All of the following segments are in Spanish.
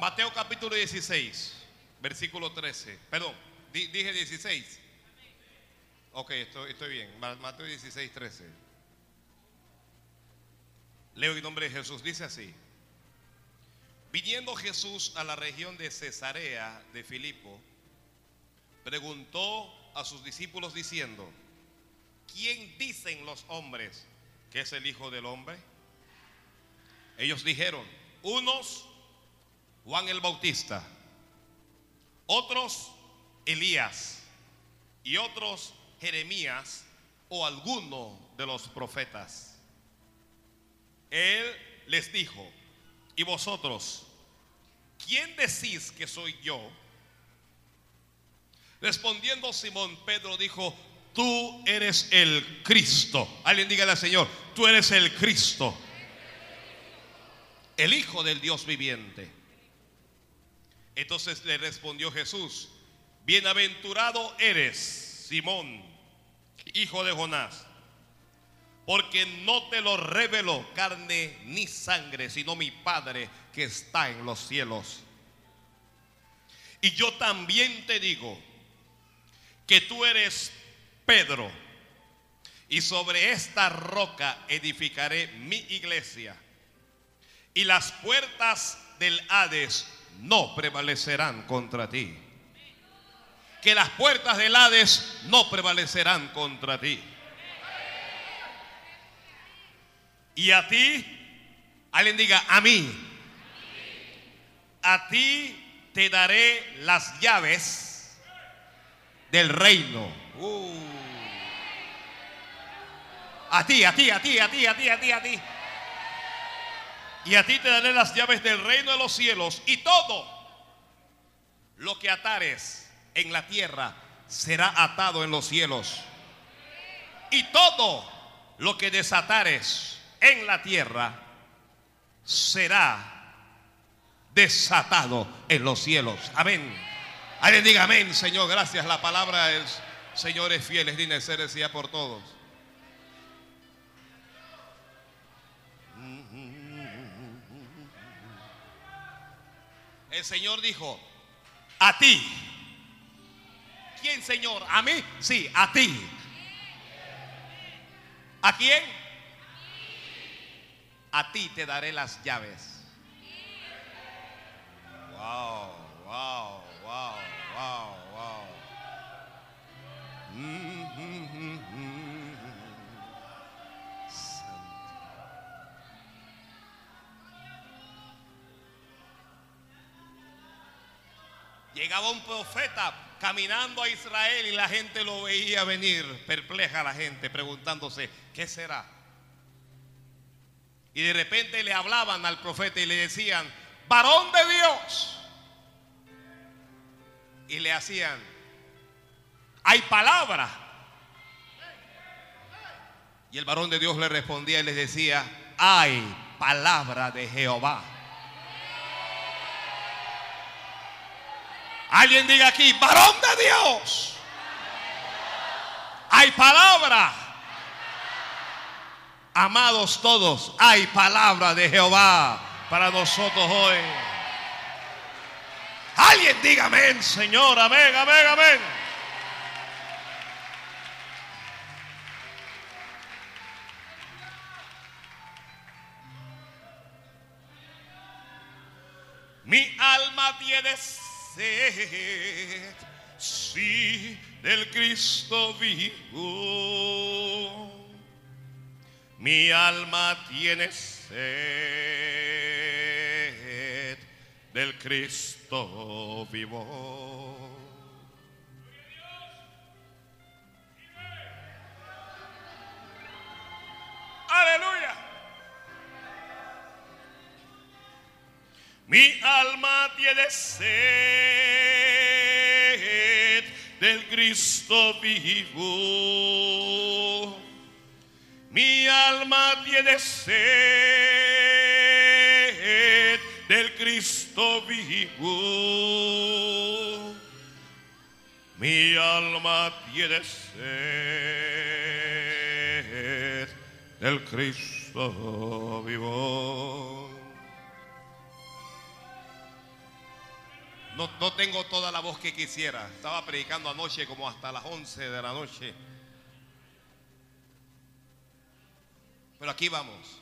Mateo capítulo 16, versículo 13. Perdón, di- dije 16. Ok, estoy, estoy bien. Ma- Mateo 16, 13. Leo en nombre de Jesús. Dice así. Viniendo Jesús a la región de Cesarea de Filipo, preguntó a sus discípulos diciendo, ¿quién dicen los hombres que es el Hijo del Hombre? Ellos dijeron, unos Juan el Bautista, otros Elías y otros Jeremías o alguno de los profetas. Él les dijo, ¿y vosotros? ¿Quién decís que soy yo? Respondiendo Simón, Pedro dijo, tú eres el Cristo. Alguien dígale al Señor, tú eres el Cristo, el Hijo del Dios viviente. Entonces le respondió Jesús, bienaventurado eres, Simón, hijo de Jonás, porque no te lo reveló carne ni sangre, sino mi Padre que está en los cielos. Y yo también te digo que tú eres Pedro, y sobre esta roca edificaré mi iglesia, y las puertas del Hades no prevalecerán contra ti. Que las puertas del Hades no prevalecerán contra ti. Y a ti, alguien diga, a mí, a ti te daré las llaves del reino. Uh. A ti, a ti, a ti, a ti, a ti, a ti, a ti. Y a ti te daré las llaves del reino de los cielos. Y todo lo que atares en la tierra será atado en los cielos. Y todo lo que desatares en la tierra será desatado en los cielos. Amén. Alguien diga amén, Señor. Gracias. La palabra es fiel, es digna ser decida por todos. El Señor dijo, a ti. ¿Quién, Señor? ¿A mí? Sí, a ti. ¿A quién? A ti te daré las llaves. Wow, wow, wow, wow, wow. Mm, mm, mm, Llegaba un profeta caminando a Israel y la gente lo veía venir, perpleja la gente, preguntándose, ¿qué será? Y de repente le hablaban al profeta y le decían, varón de Dios. Y le hacían, hay palabra. Y el varón de Dios le respondía y les decía, hay palabra de Jehová. Alguien diga aquí, varón de Dios. Hay palabra. Amados todos, hay palabra de Jehová para nosotros hoy. Alguien diga amén, Señor, amén, amén, amén. Mi alma tiene sed, sí, del Cristo vivo. Mi alma tiene sed del Cristo vivo. Aleluya. Mi alma tiene sed del Cristo vivo. Mi alma tiene sed del Cristo vivo. Mi alma tiene sed del Cristo vivo. No, tengo toda la voz que quisiera. Estaba predicando anoche como hasta las 11 de la noche. Pero aquí vamos.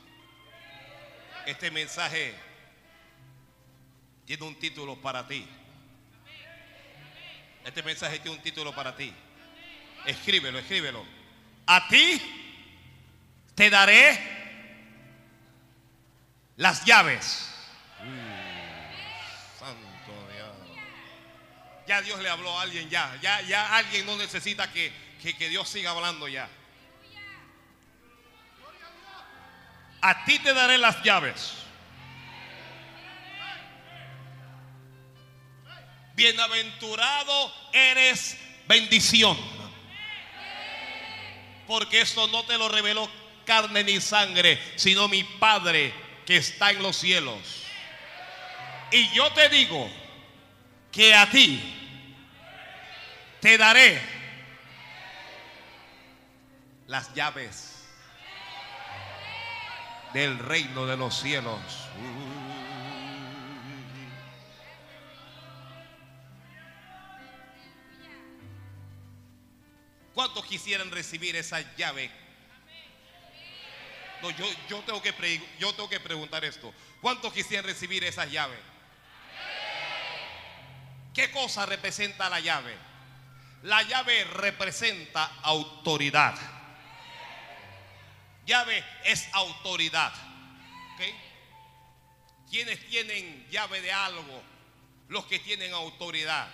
Este mensaje tiene un título para ti. Este mensaje tiene un título para ti. Escríbelo, escríbelo. A ti te daré las llaves. Ya Dios le habló a alguien ya. Ya, ya alguien no necesita que, que, que Dios siga hablando ya. A ti te daré las llaves. Bienaventurado eres bendición. Porque esto no te lo reveló carne ni sangre, sino mi Padre que está en los cielos. Y yo te digo que a ti te daré las llaves del reino de los cielos. ¿Cuántos quisieran recibir esa llave? No, yo, yo, tengo que yo tengo que preguntar esto. ¿Cuántos quisieran recibir esa llave? ¿Qué cosa representa la llave? La llave representa autoridad. Llave es autoridad. ¿Okay? ¿Quiénes tienen llave de algo? Los que tienen autoridad.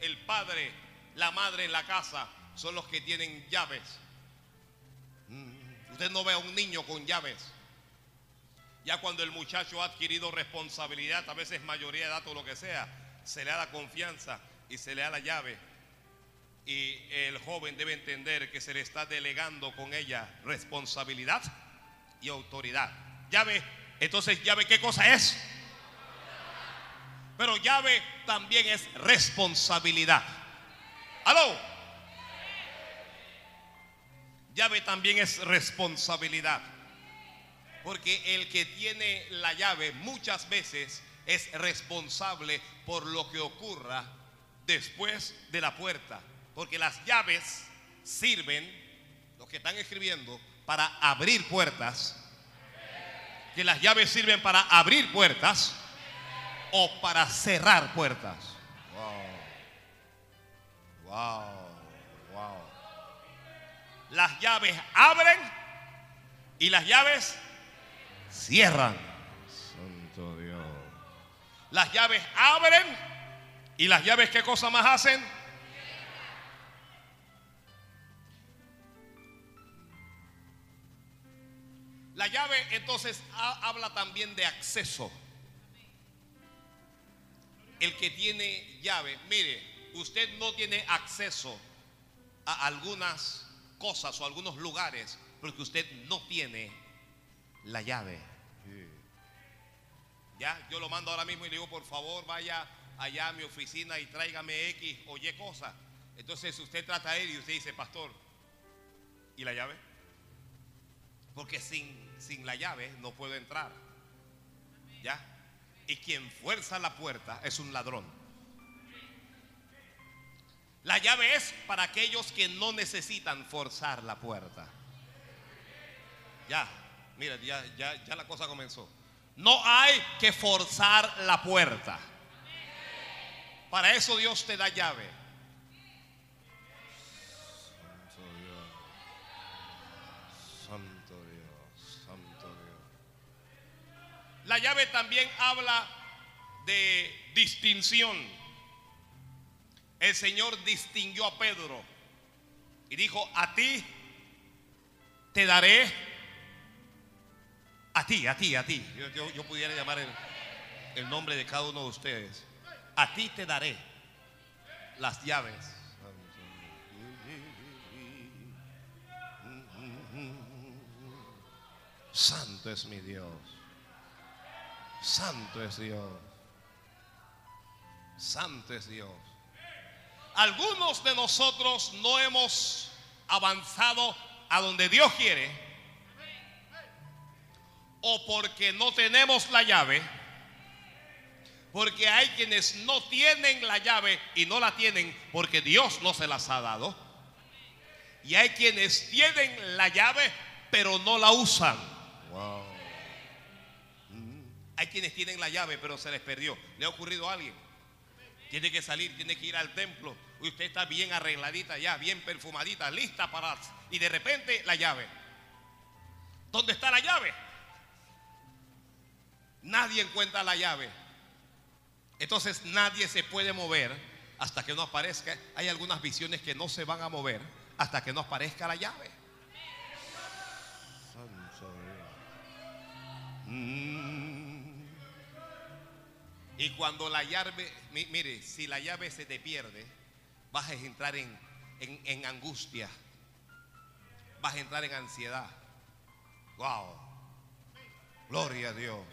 El padre, la madre en la casa son los que tienen llaves. Usted no ve a un niño con llaves. Ya cuando el muchacho ha adquirido responsabilidad, a veces mayoría de edad o lo que sea, se le da la confianza y se le da la llave. Y el joven debe entender que se le está delegando con ella responsabilidad y autoridad. Llave, entonces llave, ¿qué cosa es? Pero llave también es responsabilidad. ¿Aló? Llave también es responsabilidad. Porque el que tiene la llave muchas veces es responsable por lo que ocurra después de la puerta. Porque las llaves sirven, los que están escribiendo, para abrir puertas. Que las llaves sirven para abrir puertas o para cerrar puertas. Wow. Wow. Las llaves abren y las llaves cierran. Santo Dios. Las llaves abren y las llaves qué cosa más hacen? La llave entonces habla también de acceso. El que tiene llave, mire, usted no tiene acceso a algunas cosas o algunos lugares porque usted no tiene la llave. Ya, yo lo mando ahora mismo y le digo, por favor, vaya allá a mi oficina y tráigame X o Y cosa. Entonces usted trata de ir y usted dice, pastor, ¿y la llave? Porque sin, sin la llave no puedo entrar. ¿Ya? Y quien fuerza la puerta es un ladrón. La llave es para aquellos que no necesitan forzar la puerta. Ya, mira, ya, ya, ya la cosa comenzó. No hay que forzar la puerta. Para eso Dios te da llave. La llave también habla de distinción el Señor distinguió a Pedro y dijo, a ti te daré, a ti, a ti, a ti. Yo, pudiera llamar el, el nombre de cada uno de ustedes. A ti te daré las llaves. Santo es mi Dios. Santo es Dios. Santo es Dios algunos de nosotros no hemos avanzado a donde Dios quiere, o porque no tenemos la llave, Porque hay quienes no tienen la llave y no la tienen porque Dios no se las ha dado. Y hay quienes tienen la llave pero no la usan. Mm. Hay quienes tienen la llave pero se les perdió. ¿Le ha ocurrido a alguien? Tiene que salir, tiene que ir al templo. Y usted está bien arregladita ya, bien perfumadita, lista para... Y de repente la llave. ¿Dónde está la llave? Nadie encuentra la llave. Entonces nadie se puede mover hasta que no aparezca. Hay algunas visiones que no se van a mover hasta que no aparezca la llave. Mm. Y cuando la llave, mire, si la llave se te pierde, vas a entrar en, en angustia, vas a entrar en ansiedad. Wow. Gloria a Dios.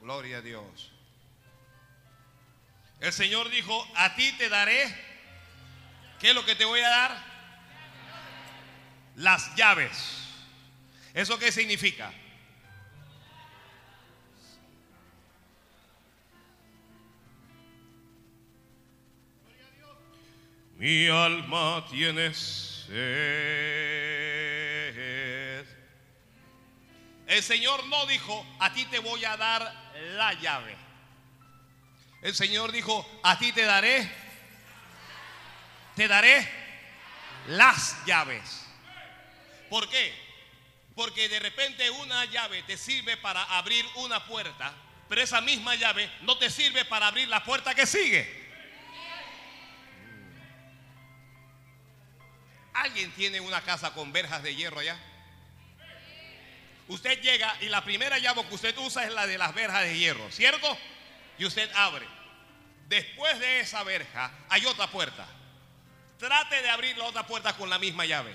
Gloria a Dios. El Señor dijo, a ti te daré, ¿qué es lo que te voy a dar? Las llaves. ¿Eso qué significa? Mi alma tiene sed. El Señor no dijo, a ti te voy a dar la llave. El Señor dijo, a ti te daré, te daré las llaves. ¿Por qué? Porque de repente una llave te sirve para abrir una puerta, pero esa misma llave no te sirve para abrir la puerta que sigue. ¿Alguien tiene una casa con verjas de hierro allá? Usted llega y la primera llave que usted usa es la de las verjas de hierro, ¿cierto? Y usted abre. Después de esa verja hay otra puerta. Trate de abrir la otra puerta con la misma llave.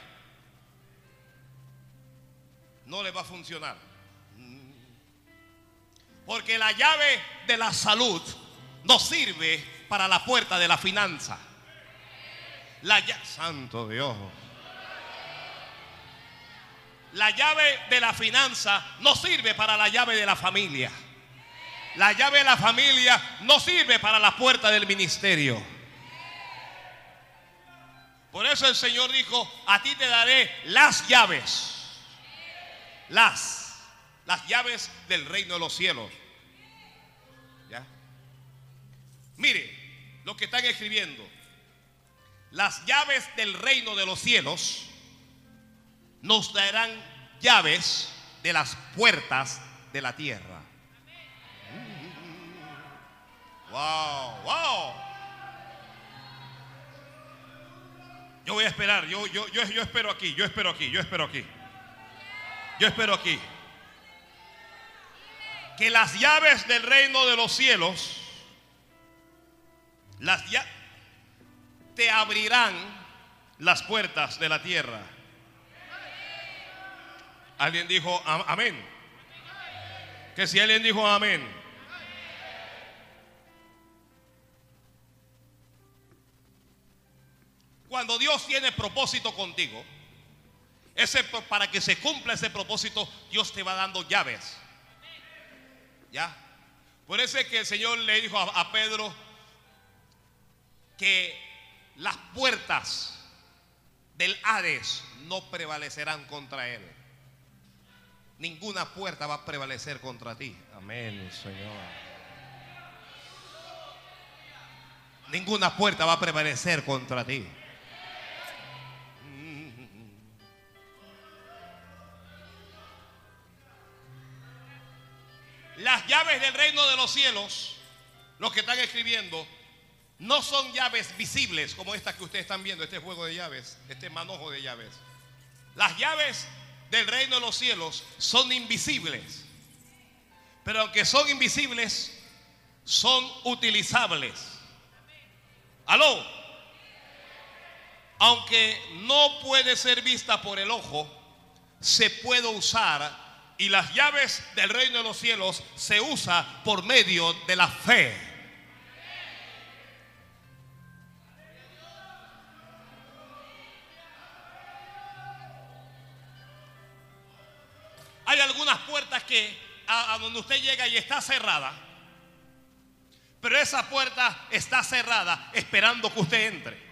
No le va a funcionar. Porque la llave de la salud no sirve para la puerta de la finanza. La Santo Dios. La llave de la finanza no sirve para la llave de la familia. La llave de la familia no sirve para la puerta del ministerio. Por eso el Señor dijo, a ti te daré las llaves. Las, las llaves del reino de los cielos. ¿Ya? Mire lo que están escribiendo. Las llaves del reino de los cielos nos darán llaves de las puertas de la tierra. Wow, wow. Yo voy a esperar, yo, yo, yo, yo espero aquí, yo espero aquí, yo espero aquí. Yo espero aquí. Que las llaves del reino de los cielos, las ya te abrirán las puertas de la tierra. Alguien dijo amén. Que si alguien dijo amén. Cuando Dios tiene propósito contigo, ese, para que se cumpla ese propósito, Dios te va dando llaves. ¿Ya? Por eso es que el Señor le dijo a, a Pedro que las puertas del Hades no prevalecerán contra él ninguna puerta va a prevalecer contra ti. Amén, Señor. Ninguna puerta va a prevalecer contra ti. Las llaves del reino de los cielos, los que están escribiendo, no son llaves visibles como estas que ustedes están viendo, este juego de llaves, este manojo de llaves. Las llaves del reino de los cielos son invisibles. Pero aunque son invisibles, son utilizables. Aló. Aunque no puede ser vista por el ojo, se puede usar y las llaves del reino de los cielos se usa por medio de la fe. Hay algunas puertas que a, donde usted llega y está cerrada. Pero esa puerta está cerrada esperando que usted entre.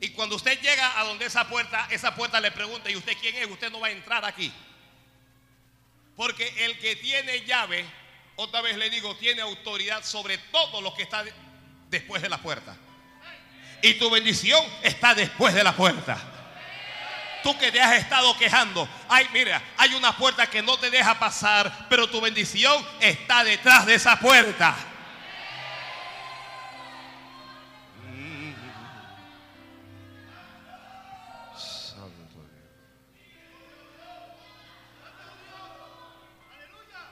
Y cuando usted llega a donde esa puerta, esa puerta le pregunta, ¿y usted quién es? Usted no va a entrar aquí. Porque el que tiene llave, otra vez le digo, tiene autoridad sobre todo lo que está después de la puerta. Y tu bendición está después de la puerta. Tú que te has estado quejando, ay, mira, hay una puerta que no te deja pasar, pero tu bendición está detrás de esa puerta.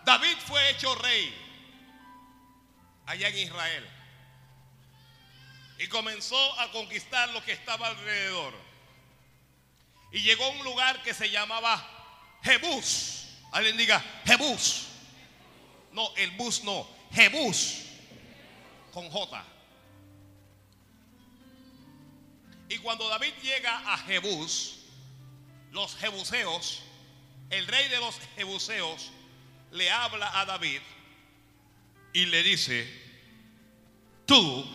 David fue hecho rey allá en Israel y comenzó a conquistar lo que estaba alrededor. Y llegó a un lugar que se llamaba Jebús. Alguien diga Jebús. No, el bus no, Jebús con J. Y cuando David llega a Jebús, los jebuseos, el rey de los jebuseos, le habla a David y le dice, tú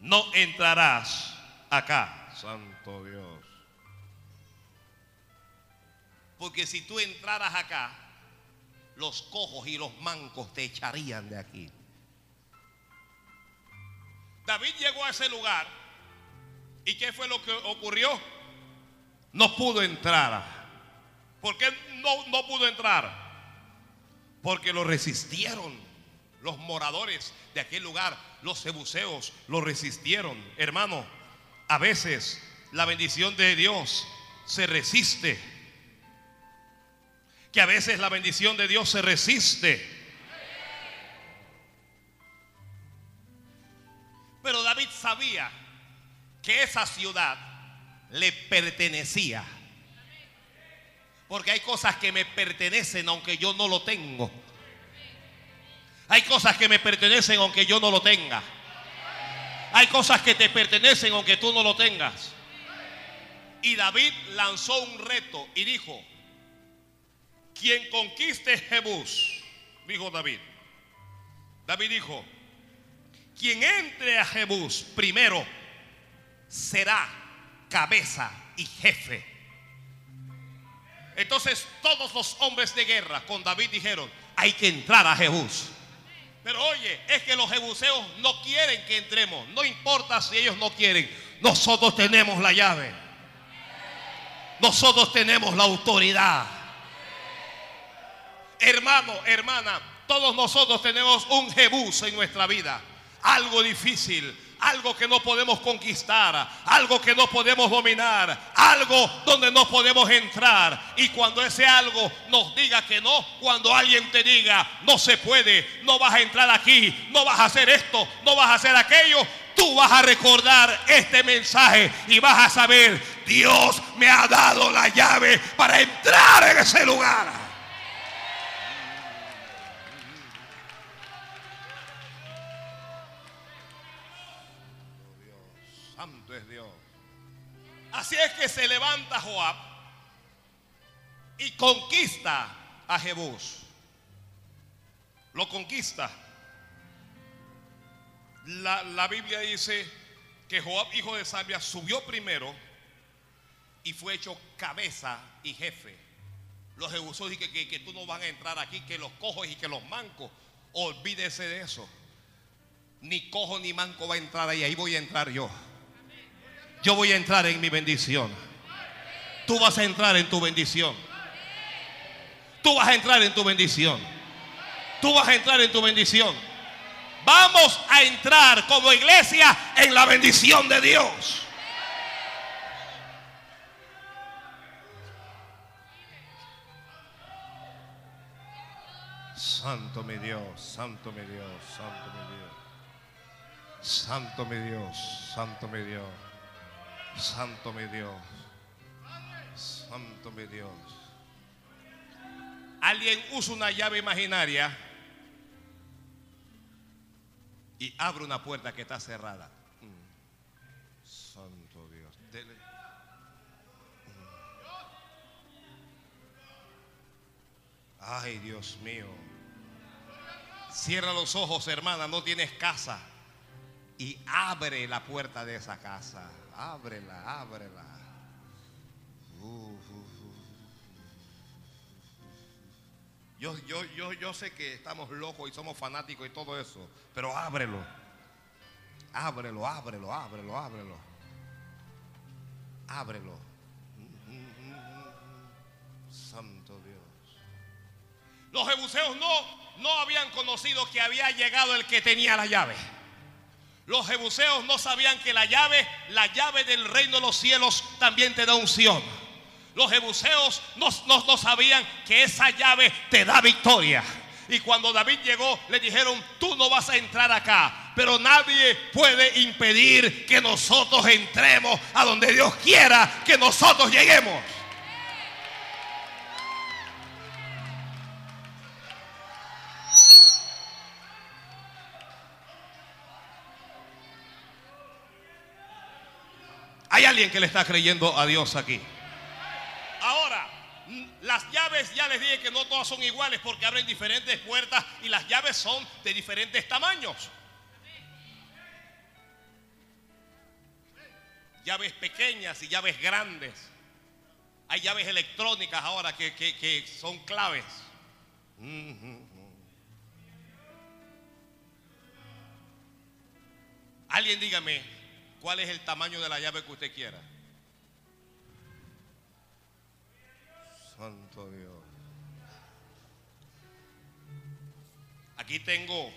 no entrarás acá, santo Dios. Porque si tú entraras acá, los cojos y los mancos te echarían de aquí. David llegó a ese lugar y ¿qué fue lo que ocurrió? No pudo entrar. ¿Por qué no, no pudo entrar? Porque lo resistieron los moradores de aquel lugar, los jebuseos, lo resistieron. Hermano, a veces la bendición de Dios se resiste. Que a veces la bendición de Dios se resiste. Pero David sabía que esa ciudad le pertenecía. Porque hay cosas que me pertenecen aunque yo no lo tengo. Hay cosas que me pertenecen aunque yo no lo tenga. Hay cosas que te pertenecen aunque tú no lo tengas. Y David lanzó un reto y dijo, quien conquiste Jebús, dijo David. David dijo, quien entre a Jebús primero será cabeza y jefe entonces todos los hombres de guerra con David dijeron, hay que entrar a Jebús. Pero oye, es que los jebuseos no quieren que entremos. No importa si ellos no quieren. Nosotros tenemos la llave. Nosotros tenemos la autoridad. Hermano, hermana, todos nosotros tenemos un Jebús en nuestra vida. Algo difícil, algo que no podemos conquistar, algo que no podemos dominar, algo donde no podemos entrar. Y cuando ese algo nos diga que no, cuando alguien te diga, no se puede, no vas a entrar aquí, no vas a hacer esto, no vas a hacer aquello, tú vas a recordar este mensaje y vas a saber, Dios me ha dado la llave para entrar en ese lugar. Así es que se levanta Joab y conquista a Jebús. Lo conquista. La, Biblia dice que Joab, hijo de Sabia, subió primero y fue hecho cabeza y jefe. Los jebusos dicen que, que, tú no van a entrar aquí, que los cojos y que los mancos. Olvídese de eso. Ni cojo ni manco va a entrar ahí, ahí voy a entrar yo yo voy a entrar en mi bendición. Tú vas a entrar en tu bendición. Tú vas a entrar en tu bendición. Tú vas a entrar en tu bendición. Vamos a entrar como iglesia en la bendición de Dios. Santo mi Dios, santo mi Dios, santo mi Dios. Santo mi Dios, santo mi Dios. Santo mi Dios. Santo mi Dios. Alguien usa una llave imaginaria y abre una puerta que está cerrada. Santo Dios. Ay, Dios mío. Cierra los ojos, hermana, no tienes casa. Y abre la puerta de esa casa. Ábrela, ábrela. Yo, yo, yo, yo sé que estamos locos y somos fanáticos y todo eso, pero ábrelo. Ábrelo, ábrelo, ábrelo, ábrelo. Ábrelo. Santo Dios. Los jebuseos no, no habían conocido que había llegado el que tenía la llave. Los jebuseos no sabían que la llave, la llave del reino de los cielos también te da unción. Los jebuseos no, no, sabían que esa llave te da victoria. Y cuando David llegó, le dijeron, tú no vas a entrar acá, pero nadie puede impedir que nosotros entremos a donde Dios quiera que nosotros lleguemos. Hay alguien que le está creyendo a Dios aquí. Ahora, las llaves ya les dije que no todas son iguales porque abren diferentes puertas y las llaves son de diferentes tamaños. Llaves pequeñas y llaves grandes. Hay llaves electrónicas ahora que, son claves. Alguien dígame, ¿Cuál es el tamaño de la llave que usted quiera? Santo Dios. Aquí tengo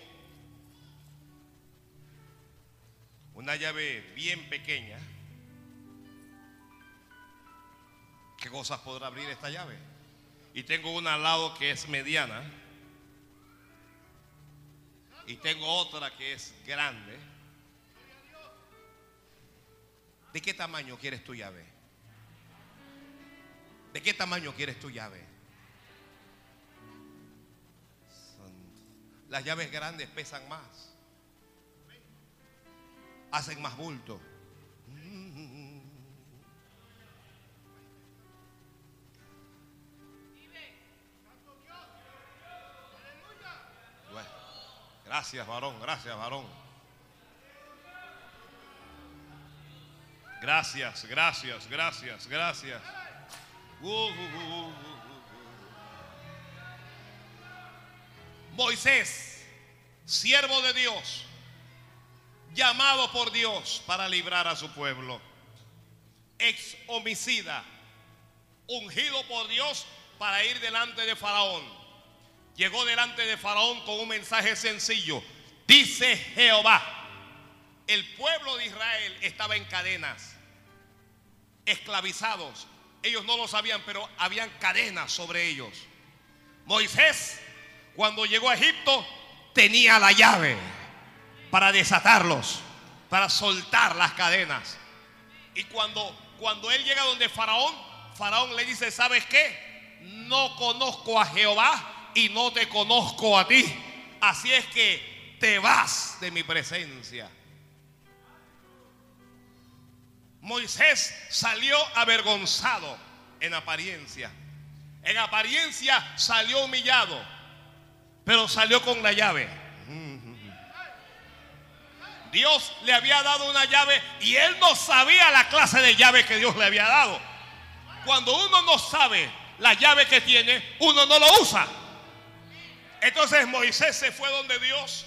una llave bien pequeña. ¿Qué cosas podrá abrir esta llave? Y tengo una al lado que es mediana. Y tengo otra que es grande. ¿De qué tamaño quieres tu llave? ¿De qué tamaño quieres tu llave? Las llaves grandes pesan más. Hacen más bulto. gracias, varón, gracias, varón. Gracias, gracias, gracias, gracias. Uh, uh, uh, Moisés, siervo de Dios, llamado por Dios para librar a su pueblo. Ex homicida, ungido por Dios para ir delante de Faraón. Llegó delante de Faraón con un mensaje sencillo. Dice Jehová el pueblo de Israel estaba en cadenas, esclavizados. Ellos no lo sabían, pero habían cadenas sobre ellos. Moisés, cuando llegó a Egipto, tenía la llave para desatarlos, para soltar las cadenas. Y cuando, cuando él llega donde Faraón, Faraón le dice, ¿sabes qué? No conozco a Jehová y no te conozco a ti. Así es que te vas de mi presencia. Moisés salió avergonzado en apariencia. En apariencia salió humillado, pero salió con la llave. Dios le había dado una llave y él no sabía la clase de llave que Dios le había dado. Cuando uno no sabe la llave que tiene, uno no lo usa. Entonces Moisés se fue donde Dios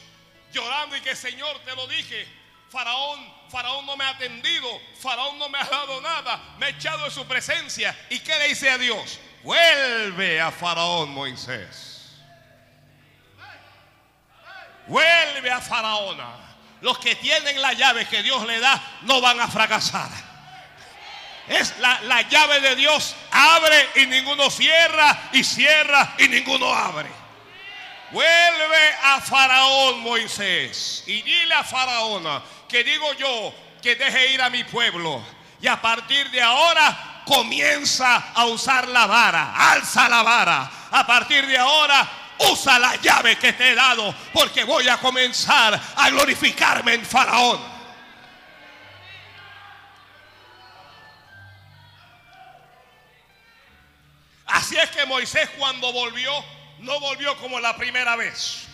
llorando y que Señor te lo dije, Faraón, Faraón no me ha atendido, Faraón no me ha dado nada, me ha echado de su presencia. ¿Y qué le dice a Dios? Vuelve a Faraón, Moisés. Vuelve a Faraón. Los que tienen la llave que Dios le da no van a fracasar. Es la, la llave de Dios. Abre y ninguno cierra y cierra y ninguno abre. Vuelve a Faraón, Moisés, y dile a Faraón que digo yo que deje ir a mi pueblo. Y a partir de ahora comienza a usar la vara, alza la vara. A partir de ahora usa la llave que te he dado, porque voy a comenzar a glorificarme en Faraón. Así es que Moisés cuando volvió, no volvió como la primera vez.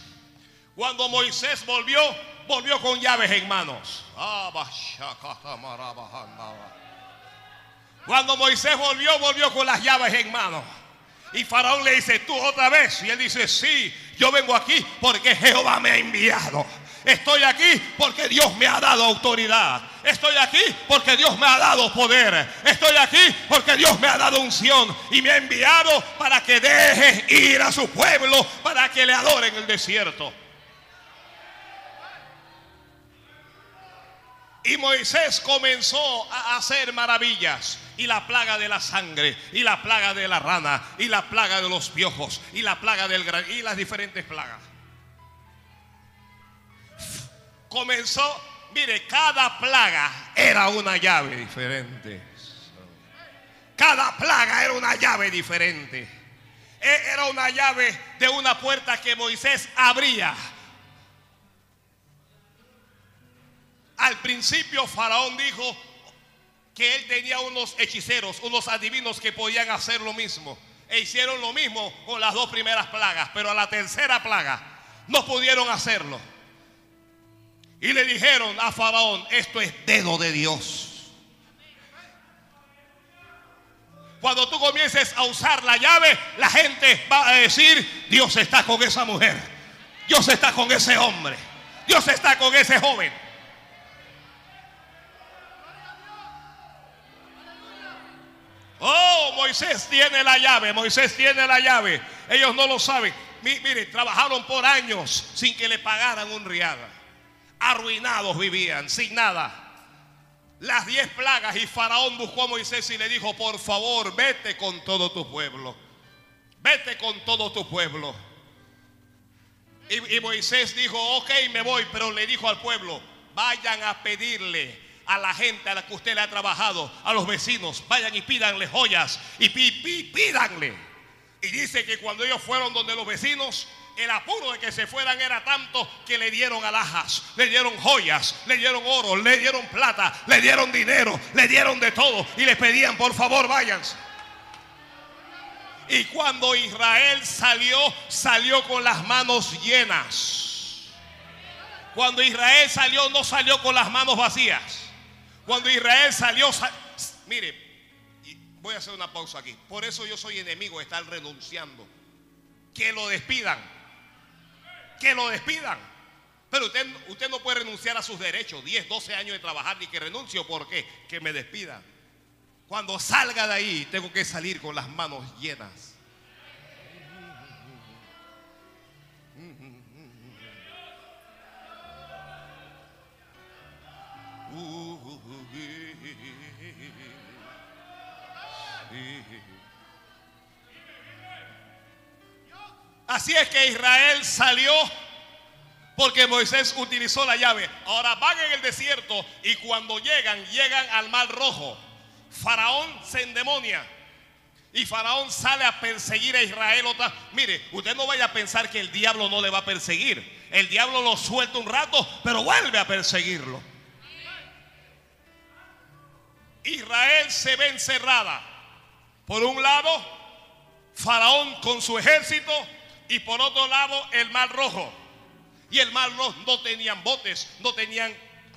Cuando Moisés volvió, volvió con llaves en manos. Cuando Moisés volvió, volvió con las llaves en manos. Y Faraón le dice, tú otra vez. Y él dice, sí, yo vengo aquí porque Jehová me ha enviado. Estoy aquí porque Dios me ha dado autoridad. Estoy aquí porque Dios me ha dado poder. Estoy aquí porque Dios me ha dado unción y me ha enviado para que deje ir a su pueblo, para que le adoren en el desierto. Y Moisés comenzó a hacer maravillas. Y la plaga de la sangre, y la plaga de la rana, y la plaga de los piojos, y la plaga del gran, y las diferentes plagas. Comenzó, mire, cada plaga era una llave diferente. Cada plaga era una llave diferente. E, era una llave de una puerta que Moisés abría Al principio Faraón dijo que él tenía unos hechiceros, unos adivinos que podían hacer lo mismo. E hicieron lo mismo con las dos primeras plagas, pero a la tercera plaga no pudieron hacerlo. Y le dijeron a Faraón, esto es dedo de Dios. Cuando tú comiences a usar la llave, la gente va a decir, Dios está con esa mujer, Dios está con ese hombre, Dios está con ese joven. Oh, Moisés tiene la llave, Moisés tiene la llave. Ellos no lo saben. Mire, trabajaron por años sin que le pagaran un real. Arruinados vivían, sin nada. Las diez plagas y Faraón buscó a Moisés y le dijo, por favor, vete con todo tu pueblo. Vete con todo tu pueblo. Y, Moisés dijo, ok, me voy, pero le dijo al pueblo, vayan a pedirle a la gente a la que usted le ha trabajado, a los vecinos, vayan y pídanle joyas y pídanle. Y dice que cuando ellos fueron donde los vecinos, el apuro de que se fueran era tanto que le dieron alhajas, le dieron joyas, le dieron oro, le dieron plata, le dieron dinero, le dieron de todo y le pedían por favor váyanse. Y cuando Israel salió, salió con las manos llenas. Cuando Israel salió, no salió con las manos vacías. Cuando Israel salió, mire, voy a hacer una pausa aquí. Por eso yo soy enemigo de estar renunciando. Que lo despidan. Que lo despidan. Pero usted, usted no puede renunciar a sus derechos. 10, 12 años de trabajar y que renuncio. ¿Por qué? Que me despidan. Cuando salga de ahí, tengo que salir con las manos llenas. Así es que Israel salió porque Moisés utilizó la llave. Ahora van en el desierto y cuando llegan, llegan al mar rojo. Faraón se endemonia. Y Faraón sale a perseguir a Israel. Mire, usted no vaya a pensar que el diablo no le va a perseguir. El diablo lo suelta un rato, pero vuelve a perseguirlo. Israel se ve encerrada. Por un lado, Faraón con su ejército y por otro lado el mar rojo. Y el mar rojo no tenían botes, no tenían,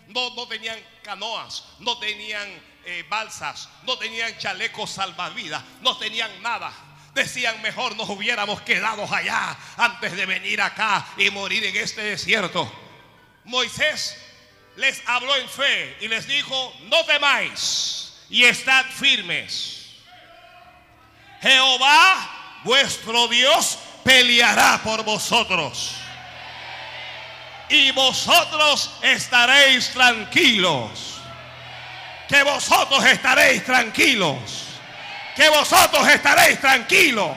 no, no tenían canoas, no tenían eh, balsas, no tenían chalecos salvavidas, no tenían nada. Decían mejor nos hubiéramos quedado allá antes de venir acá y morir en este desierto. Moisés les habló en fe y les dijo, no temáis y estad firmes. Jehová, vuestro Dios, peleará por vosotros. Y vosotros estaréis tranquilos. Que vosotros estaréis tranquilos. Que vosotros estaréis tranquilos.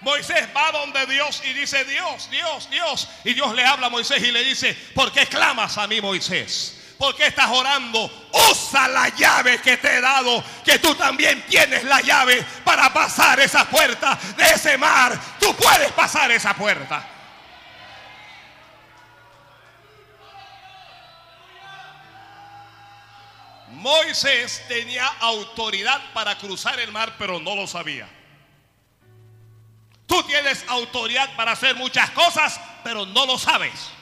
Moisés va donde Dios y dice, Dios, Dios, Dios. Y Dios le habla a Moisés y le dice, ¿por qué clamas a mí, Moisés? ¿Por qué estás orando? Usa la llave que te he dado, que tú también tienes la llave para pasar esa puerta de ese mar. Tú puedes pasar esa puerta. Moisés tenía autoridad para cruzar el mar, pero no lo sabía. Tú tienes autoridad para hacer muchas cosas, pero no lo sabes.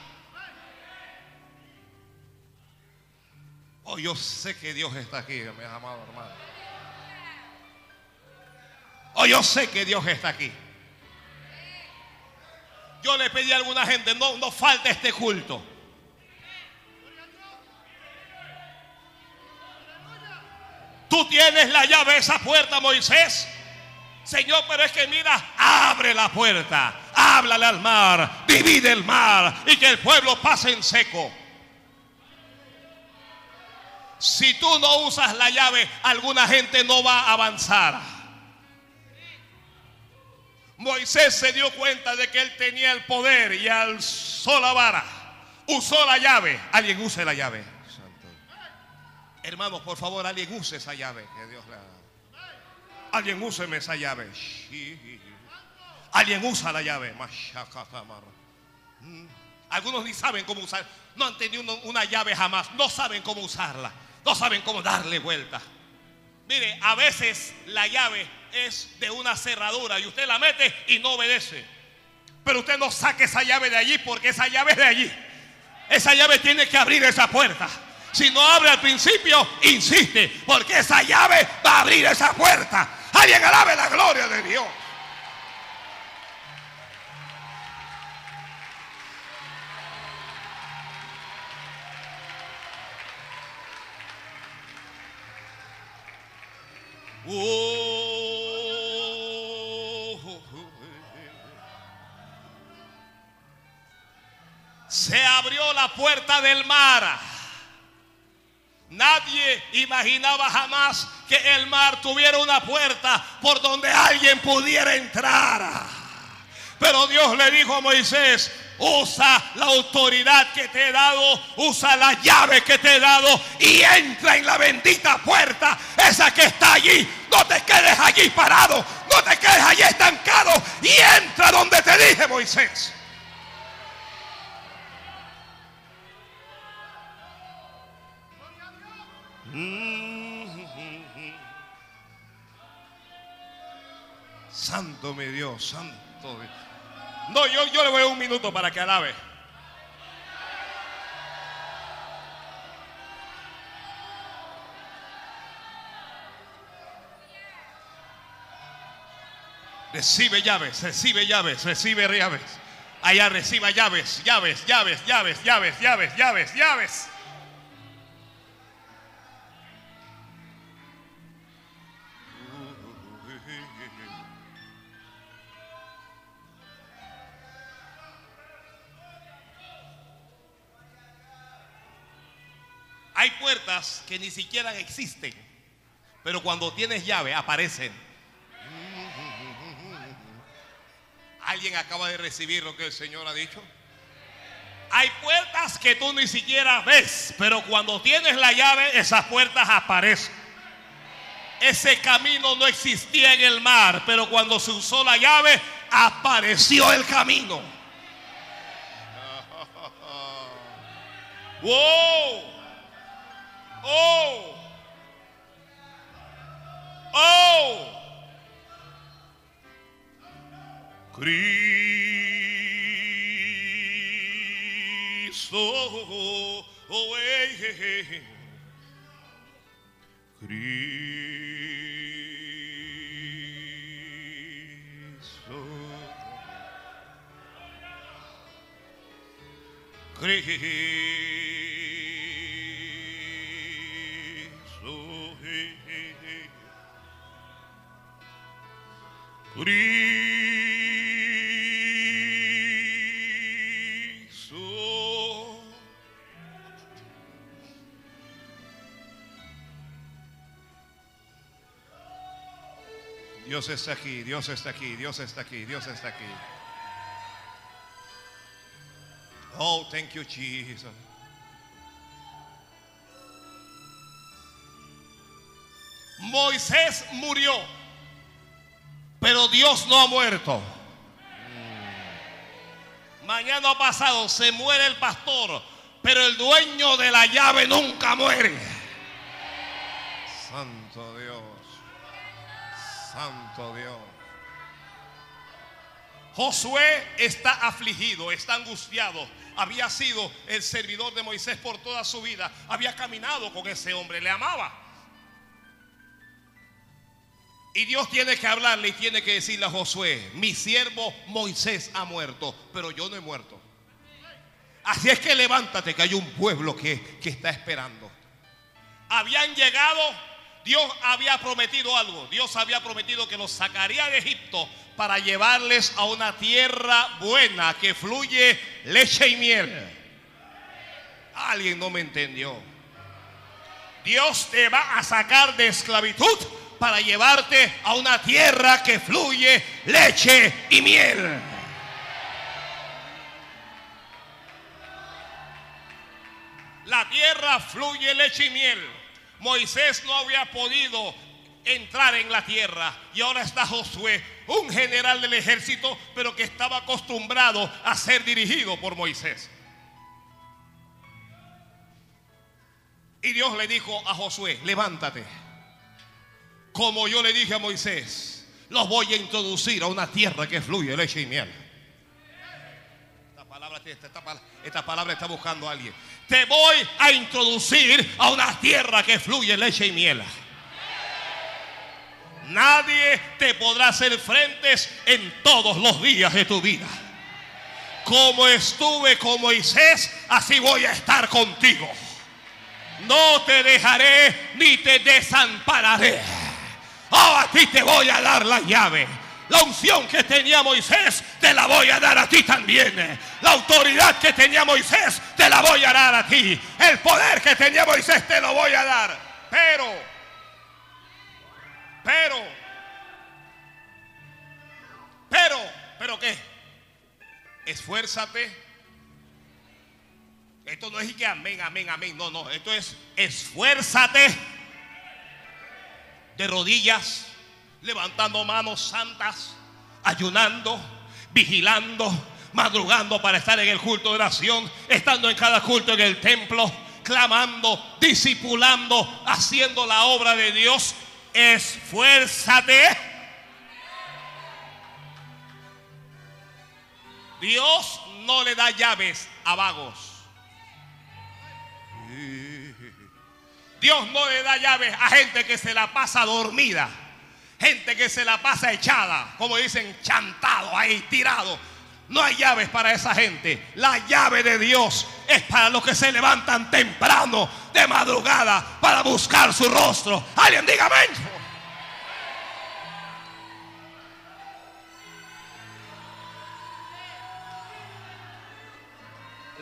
Oh, yo sé que Dios está aquí, mi amado hermano. Oh, yo sé que Dios está aquí. Yo le pedí a alguna gente, no, no falta este culto. Tú tienes la llave de esa puerta, Moisés. Señor, pero es que mira, abre la puerta, háblale al mar, divide el mar y que el pueblo pase en seco. Si tú no usas la llave, alguna gente no va a avanzar. Moisés se dio cuenta de que él tenía el poder y alzó la vara. Usó la llave. Alguien use la llave. Hermanos, por favor, alguien use esa llave. Que Dios la... Alguien úseme esa llave. Alguien usa la llave. Mm. Algunos ni saben cómo usar. No han tenido una llave jamás. No saben cómo usarla. No saben cómo darle vuelta. Mire, a veces la llave es de una cerradura y usted la mete y no obedece. Pero usted no saque esa llave de allí porque esa llave es de allí. Esa llave tiene que abrir esa puerta. Si no abre al principio, insiste, porque esa llave va a abrir esa puerta. Alguien alabe la gloria de Dios. Se abrió la puerta del mar. Nadie imaginaba jamás que el mar tuviera una puerta por donde alguien pudiera entrar. Pero Dios le dijo a Moisés, usa la autoridad que te he dado, usa la llave que te he dado y entra en la bendita puerta, esa que está allí. No te quedes allí parado, no te quedes allí estancado y entra donde te dije, Moisés. Santo mi Dios, santo Dios. No, yo, yo le voy a un minuto para que alabe. Recibe llaves, recibe llaves, recibe llaves. Allá reciba llaves, llaves, llaves, llaves, llaves, llaves, llaves, llaves. Que ni siquiera existen, pero cuando tienes llave aparecen. ¿Alguien acaba de recibir lo que el Señor ha dicho? Hay puertas que tú ni siquiera ves, pero cuando tienes la llave, esas puertas aparecen. Ese camino no existía en el mar, pero cuando se usó la llave, apareció el camino. ¡Wow! Oh. Oh. Cristo. Oh, hey, hey, hey. Cristo. Cristo. Dios está aquí, Dios está aquí, Dios está aquí, Dios está aquí. Oh, thank you, Jesus. Moisés murió, pero Dios no ha muerto. Mañana pasado se muere el pastor, pero el dueño de la llave nunca muere. Santo Dios. Santo Dios. Josué está afligido, está angustiado. Había sido el servidor de Moisés por toda su vida. Había caminado con ese hombre, le amaba. Y Dios tiene que hablarle y tiene que decirle a Josué, mi siervo Moisés ha muerto, pero yo no he muerto. Así es que levántate, que hay un pueblo que, que está esperando. Habían llegado, Dios había prometido algo. Dios había prometido que los sacaría de Egipto para llevarles a una tierra buena que fluye leche y miel. Alguien no me entendió. Dios te va a sacar de esclavitud para llevarte a una tierra que fluye leche y miel. La tierra fluye leche y miel. Moisés no había podido entrar en la tierra. Y ahora está Josué, un general del ejército, pero que estaba acostumbrado a ser dirigido por Moisés. Y Dios le dijo a Josué, levántate. Como yo le dije a Moisés, los voy a introducir a una tierra que fluye leche y miel. Esta palabra, está buscando a alguien. Te voy a introducir a una tierra que fluye leche y miel. Nadie te podrá hacer frentes en todos los días de tu vida. Como estuve con Moisés, así voy a estar contigo. No te dejaré ni te desampararé. A ti te voy a dar la llave. La unción que tenía Moisés, te la voy a dar a ti también. La autoridad que tenía Moisés, te la voy a dar a ti. El poder que tenía Moisés, te lo voy a dar. Pero pero, pero, pero qué? Esfuérzate. Esto no es que amén, amén, amén. No, no. Esto es esfuérzate de rodillas, levantando manos santas, ayunando, vigilando, madrugando para estar en el culto de oración, estando en cada culto en el templo, clamando, discipulando, haciendo la obra de Dios esfuérzate. Dios no le da llaves a vagos. Dios no le da llaves a gente que se la pasa dormida. Gente que se la pasa echada, como dicen, chantado, ahí tirado. No hay llaves para esa gente. La llave de Dios es para los que se levantan temprano de madrugada para buscar su rostro. Alguien diga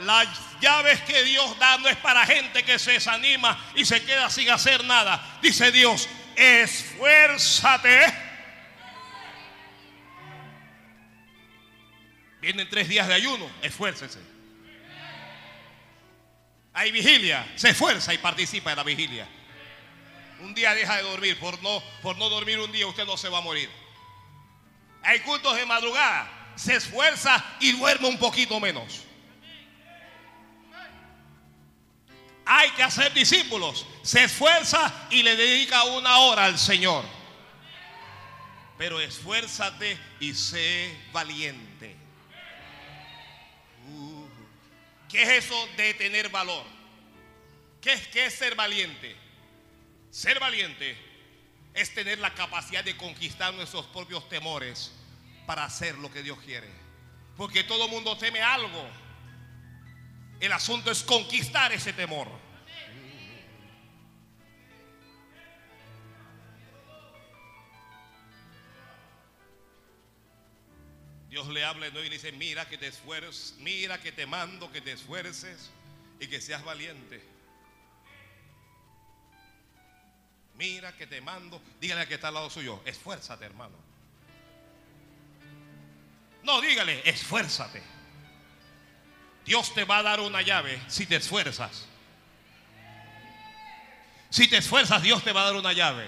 Las llaves que Dios da no es para gente que se desanima y se queda sin hacer nada. Dice Dios, esfuérzate. Vienen tres días de ayuno, esfuércese. Hay vigilia, se esfuerza y participa en la vigilia. Un día deja de dormir, por no, por no dormir un día usted no se va a morir. Hay cultos de madrugada, se esfuerza y duerme un poquito menos. Hay que hacer discípulos. Se esfuerza y le dedica una hora al Señor. Pero esfuérzate y sé valiente. Uh, ¿Qué es eso de tener valor? ¿Qué ¿Qué es ser valiente? Ser valiente es tener la capacidad de conquistar nuestros propios temores para hacer lo que Dios quiere. Porque todo mundo teme algo. El asunto es conquistar ese temor. Dios le habla y le dice, mira que te esfuerces, mira que te mando que te esfuerces y que seas valiente. Mira que te mando, dígale a que está al lado suyo, esfuérzate hermano. No, dígale, esfuérzate. Dios te va a dar una llave si te esfuerzas. Si te esfuerzas, Dios te va a dar una llave.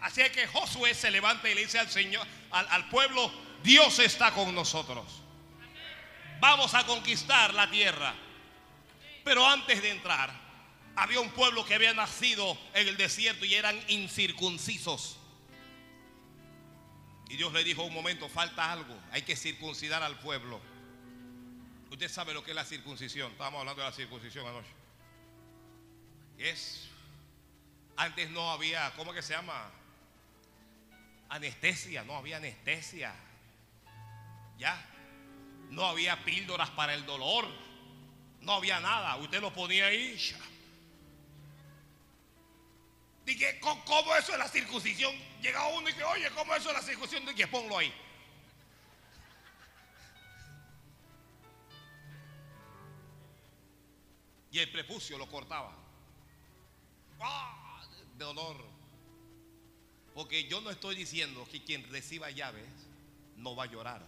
Así es que Josué se levanta y le dice al Señor, al, al pueblo, Dios está con nosotros. Vamos a conquistar la tierra. Pero antes de entrar, había un pueblo que había nacido en el desierto y eran incircuncisos. Y Dios le dijo un momento, falta algo, hay que circuncidar al pueblo. Usted sabe lo que es la circuncisión. Estábamos hablando de la circuncisión anoche. Es, antes no había, ¿cómo que se llama? Anestesia, no había anestesia. Ya, no había píldoras para el dolor. No había nada. Usted lo ponía ahí. Dije, ¿cómo eso es la circuncisión? Llega uno y dice, oye, ¿cómo eso es la circuncisión? Dije, ponlo ahí. Y el prepucio lo cortaba. ¡Ah! De dolor. Porque yo no estoy diciendo que quien reciba llaves no va a llorar.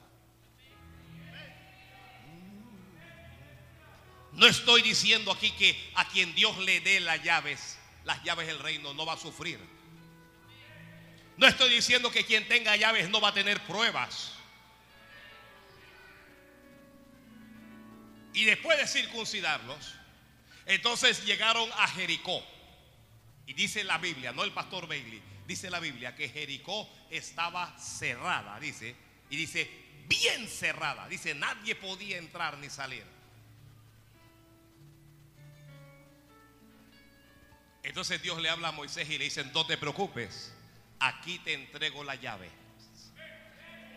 No estoy diciendo aquí que a quien Dios le dé las llaves las llaves del reino, no va a sufrir. No estoy diciendo que quien tenga llaves no va a tener pruebas. Y después de circuncidarlos, entonces llegaron a Jericó. Y dice la Biblia, no el pastor Bailey, dice la Biblia que Jericó estaba cerrada, dice, y dice, bien cerrada, dice, nadie podía entrar ni salir. Entonces Dios le habla a Moisés y le dice, no te preocupes, aquí te entrego la llave.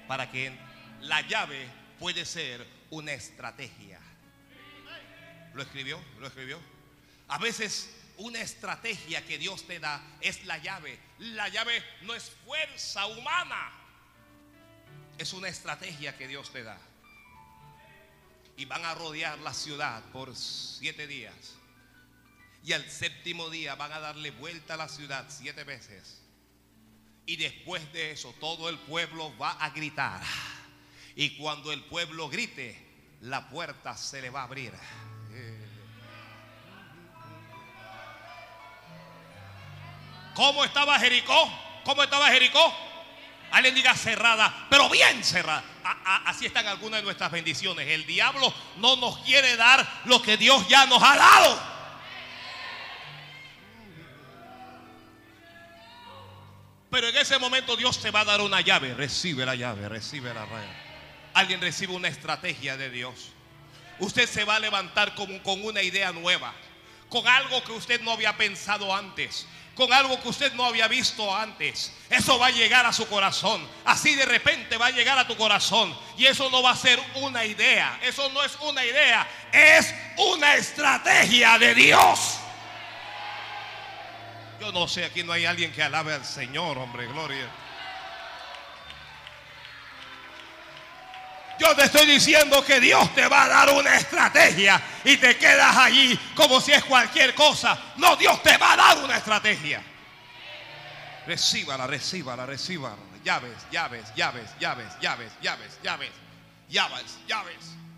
Para que la llave puede ser una estrategia. ¿Lo escribió? ¿Lo escribió? A veces una estrategia que Dios te da es la llave. La llave no es fuerza humana. Es una estrategia que Dios te da. Y van a rodear la ciudad por siete días. Y al séptimo día van a darle vuelta a la ciudad siete veces. Y después de eso todo el pueblo va a gritar. Y cuando el pueblo grite, la puerta se le va a abrir. ¿Cómo estaba Jericó? ¿Cómo estaba Jericó? Alguien diga cerrada, pero bien cerrada. así están algunas de nuestras bendiciones. El diablo no nos quiere dar lo que Dios ya nos ha dado. Pero en ese momento Dios te va a dar una llave. Recibe la llave, recibe la llave. Alguien recibe una estrategia de Dios. Usted se va a levantar con, con una idea nueva. Con algo que usted no había pensado antes. Con algo que usted no había visto antes. Eso va a llegar a su corazón. Así de repente va a llegar a tu corazón. Y eso no va a ser una idea. Eso no es una idea. Es una estrategia de Dios. Yo no sé, aquí no hay alguien que alabe al Señor, hombre, gloria. Yo te estoy diciendo que Dios te va a dar una estrategia y te quedas allí como si es cualquier cosa. No, Dios te va a dar una estrategia. Recíbala, recíbala, recíbala. Llaves, llaves, llaves, llaves, llaves, llaves, llaves, llaves, llaves.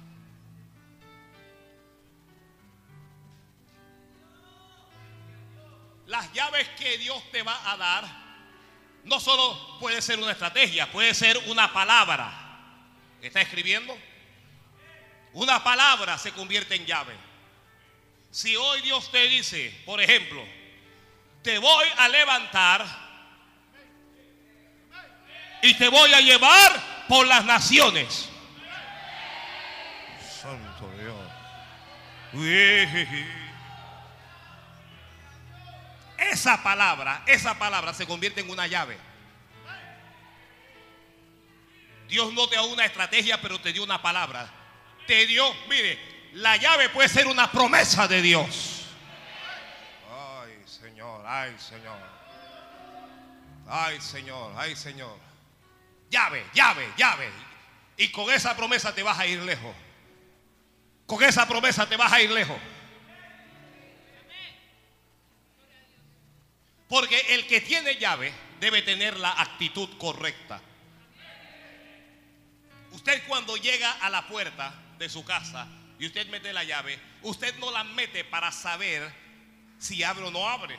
Las llaves que Dios te va a dar no solo puede ser una estrategia, puede ser una palabra. ¿Está escribiendo? Una palabra se convierte en llave. Si hoy Dios te dice, por ejemplo, te voy a levantar y te voy a llevar por las naciones. Santo Dios. Esa palabra, esa palabra se convierte en una llave. Dios no te dio una estrategia, pero te dio una palabra. Te dio, mire, la llave puede ser una promesa de Dios. Ay, Señor, ay, Señor. Ay, Señor, ay, Señor. Llave, llave, llave. Y con esa promesa te vas a ir lejos. Con esa promesa te vas a ir lejos. Porque el que tiene llave debe tener la actitud correcta. Usted cuando llega a la puerta de su casa y usted mete la llave, usted no la mete para saber si abre o no abre.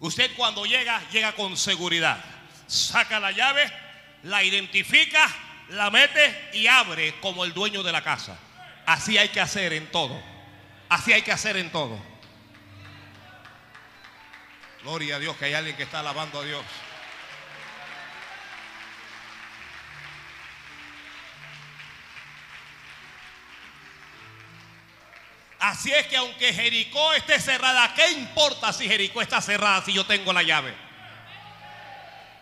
Usted cuando llega, llega con seguridad. Saca la llave, la identifica, la mete y abre como el dueño de la casa. Así hay que hacer en todo. Así hay que hacer en todo. Gloria a Dios que hay alguien que está alabando a Dios. Así es que aunque Jericó esté cerrada, ¿qué importa si Jericó está cerrada si yo tengo la llave?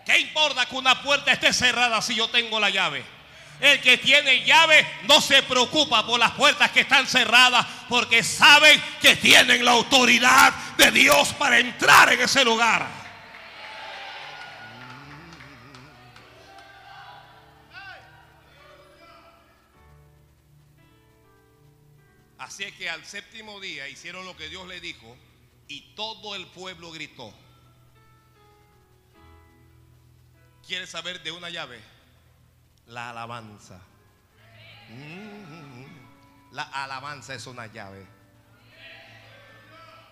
¿Qué importa que una puerta esté cerrada si yo tengo la llave? El que tiene llave no se preocupa por las puertas que están cerradas porque saben que tienen la autoridad de Dios para entrar en ese lugar. Así es que al séptimo día hicieron lo que Dios le dijo y todo el pueblo gritó. ¿Quieres saber de una llave? La alabanza. Mm, la alabanza es una llave.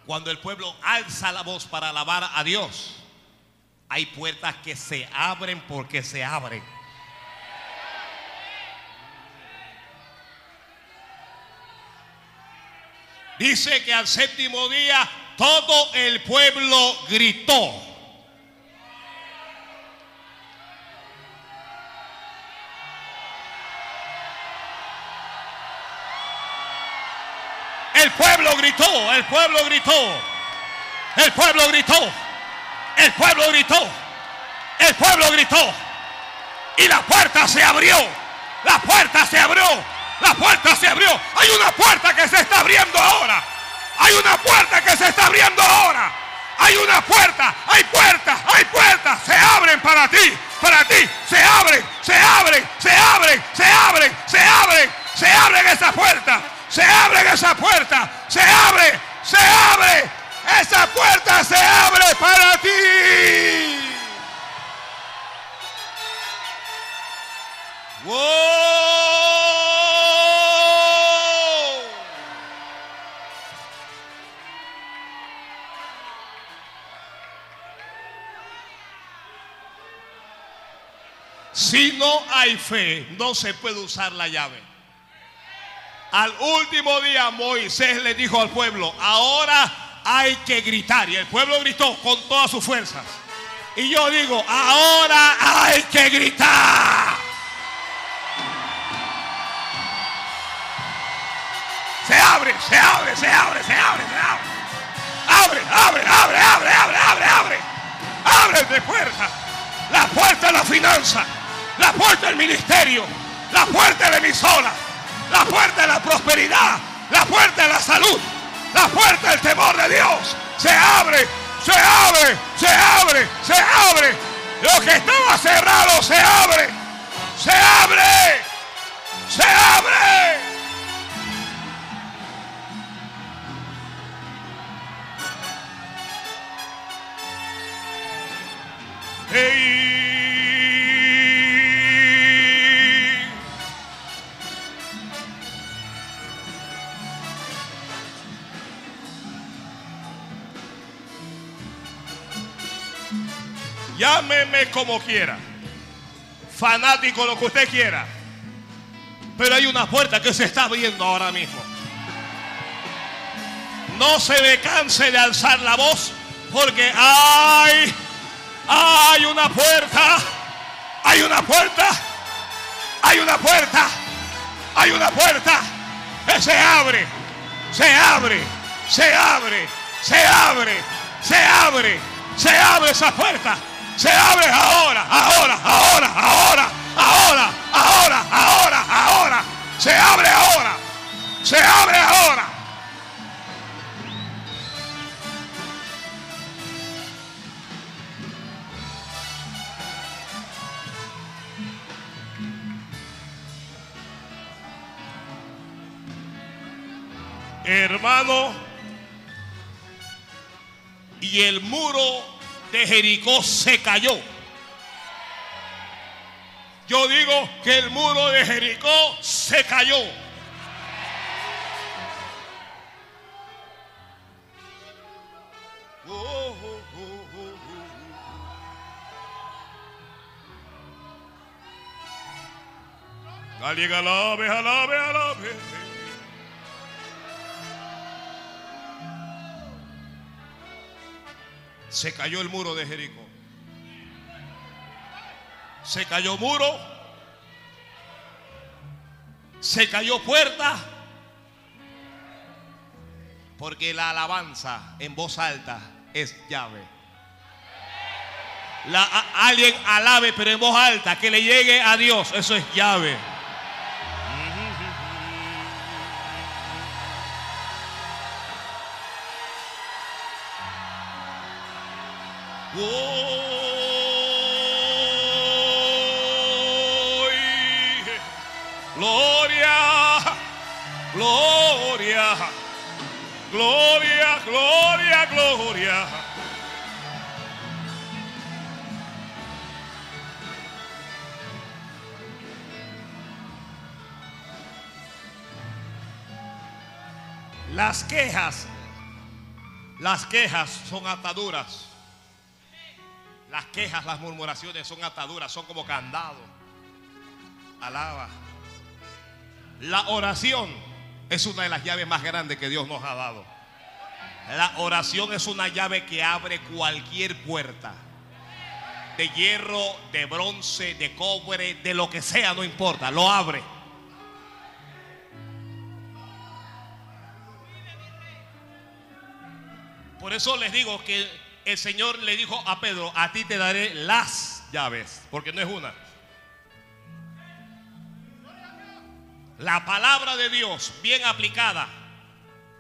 Cuando el pueblo alza la voz para alabar a Dios, hay puertas que se abren porque se abren. Dice que al séptimo día todo el pueblo gritó. El pueblo gritó, el pueblo gritó, el pueblo gritó, el pueblo gritó, el pueblo gritó. Y la puerta se abrió, la puerta se abrió. La puerta se abrió. Hay una puerta que se está abriendo ahora. Hay una puerta que se está abriendo ahora. Hay una puerta, hay puertas, hay puertas. Se abren para ti, para ti. Se abren, se abren, se abren, se abren, se abren. Se abren esa puerta. Se abren esa puerta. Se abre, se abre. Esa puerta se abre para ti. Si no hay fe, no se puede usar la llave. Al último día Moisés le dijo al pueblo, ahora hay que gritar. Y el pueblo gritó con todas sus fuerzas. Y yo digo, ahora hay que gritar. Se abre, se abre, se abre, se abre, se abre. Abre, abre, abre, abre, abre, abre, abre. Abre de puerta. La puerta de la finanza la puerta del ministerio, la puerta de la emisora, la puerta de la prosperidad, la puerta de la salud, la puerta del temor de Dios. Se abre, se abre, se abre, se abre. Lo que estaba cerrado se abre, se abre, se abre. Llámeme como quiera. Fanático, lo que usted quiera. Pero hay una puerta que se está abriendo ahora mismo. No se me canse de alzar la voz porque hay, hay una puerta, hay una puerta, hay una puerta, hay una puerta. Que se abre, se abre, se abre, se abre, se abre, se abre esa puerta. Se abre ahora, ahora, ahora, ahora, ahora, ahora, ahora, ahora. Se abre ahora. Se abre ahora. Hermano, y el muro de Jericó se cayó. Yo digo que el muro de Jericó se cayó. Alguien alabe, alabe, alabe. Se cayó el muro de Jericó. Se cayó muro. Se cayó puerta. Porque la alabanza en voz alta es llave. Alguien alabe, pero en voz alta, que le llegue a Dios. Eso es llave. Gloria, gloria, gloria. Las quejas, las quejas son ataduras. Las quejas, las murmuraciones son ataduras, son como candados. Alaba. La oración es una de las llaves más grandes que Dios nos ha dado. La oración es una llave que abre cualquier puerta. De hierro, de bronce, de cobre, de lo que sea, no importa, lo abre. Por eso les digo que el Señor le dijo a Pedro, a ti te daré las llaves, porque no es una. La palabra de Dios bien aplicada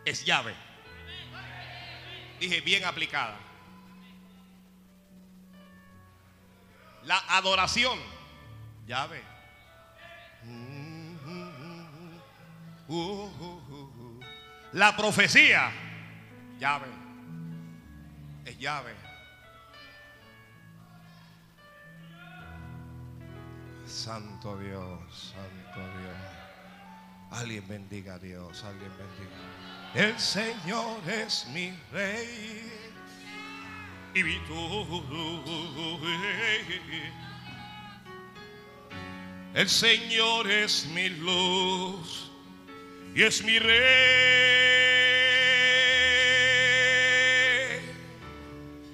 es llave. Dije bien aplicada. La adoración, llave. La profecía, llave. Es llave. Santo Dios, Santo. Alguien bendiga a Dios, alguien bendiga. El Señor es mi rey. Y vi tú. El Señor es mi luz y es mi rey.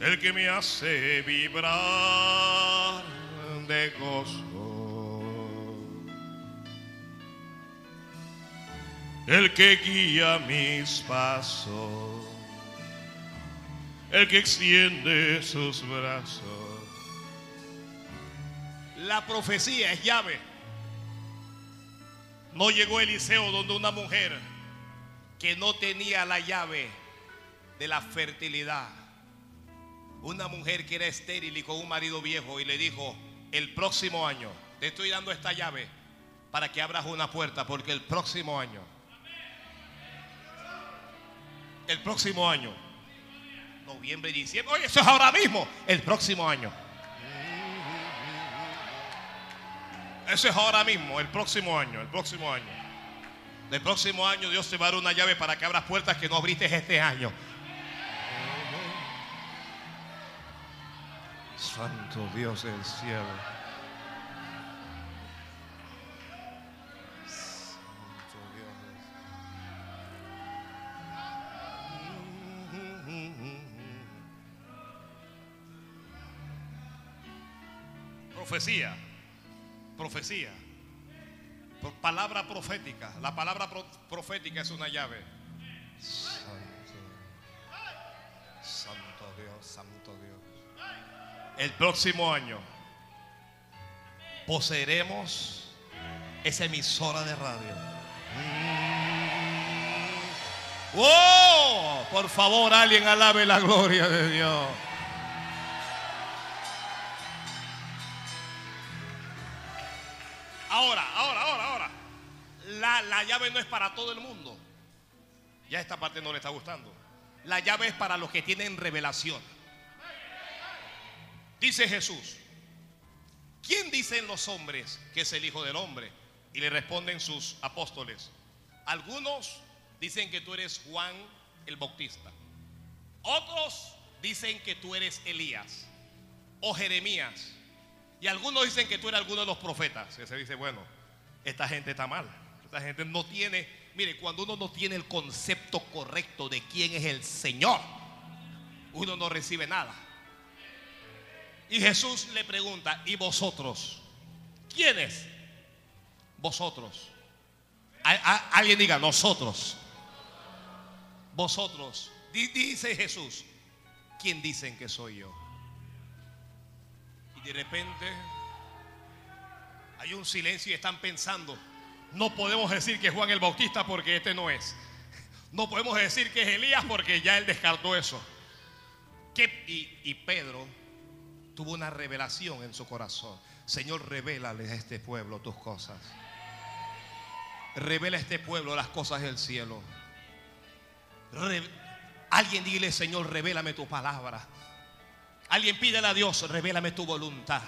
El que me hace vibrar de gozo. El que guía mis pasos, el que extiende sus brazos. La profecía es llave. No llegó Eliseo donde una mujer que no tenía la llave de la fertilidad. Una mujer que era estéril y con un marido viejo y le dijo, el próximo año te estoy dando esta llave para que abras una puerta porque el próximo año el próximo año. Noviembre, diciembre. Oye, eso es ahora mismo. El próximo año. Eso es ahora mismo, el próximo año, el próximo año. El próximo año Dios te va a dar una llave para que abras puertas que no abriste este año. Santo Dios del cielo. Profecía, profecía, palabra profética. La palabra pro- profética es una llave. Santo, Santo Dios, Santo Dios. El próximo año poseeremos esa emisora de radio. Mm. ¡Oh! Por favor, alguien alabe la gloria de Dios. Ahora, ahora, ahora, ahora. La, la llave no es para todo el mundo. Ya esta parte no le está gustando. La llave es para los que tienen revelación. Dice Jesús, ¿quién dicen los hombres que es el Hijo del Hombre? Y le responden sus apóstoles. Algunos dicen que tú eres Juan el Bautista. Otros dicen que tú eres Elías o Jeremías. Y algunos dicen que tú eres alguno de los profetas. Y se dice, bueno, esta gente está mal. Esta gente no tiene, mire, cuando uno no tiene el concepto correcto de quién es el Señor, uno no recibe nada. Y Jesús le pregunta, ¿y vosotros? ¿Quiénes? Vosotros. Alguien diga, nosotros. vosotros, dice Jesús, ¿quién dicen que soy yo? De repente hay un silencio y están pensando, no podemos decir que Juan el Bautista porque este no es. No podemos decir que es Elías porque ya él descartó eso. y, Pedro tuvo una revelación en su corazón. Señor, revélale a este pueblo tus cosas. Revela a este pueblo las cosas del cielo. Alguien dile, Señor, revélame tu palabra. Alguien pídele a Dios, revélame tu voluntad.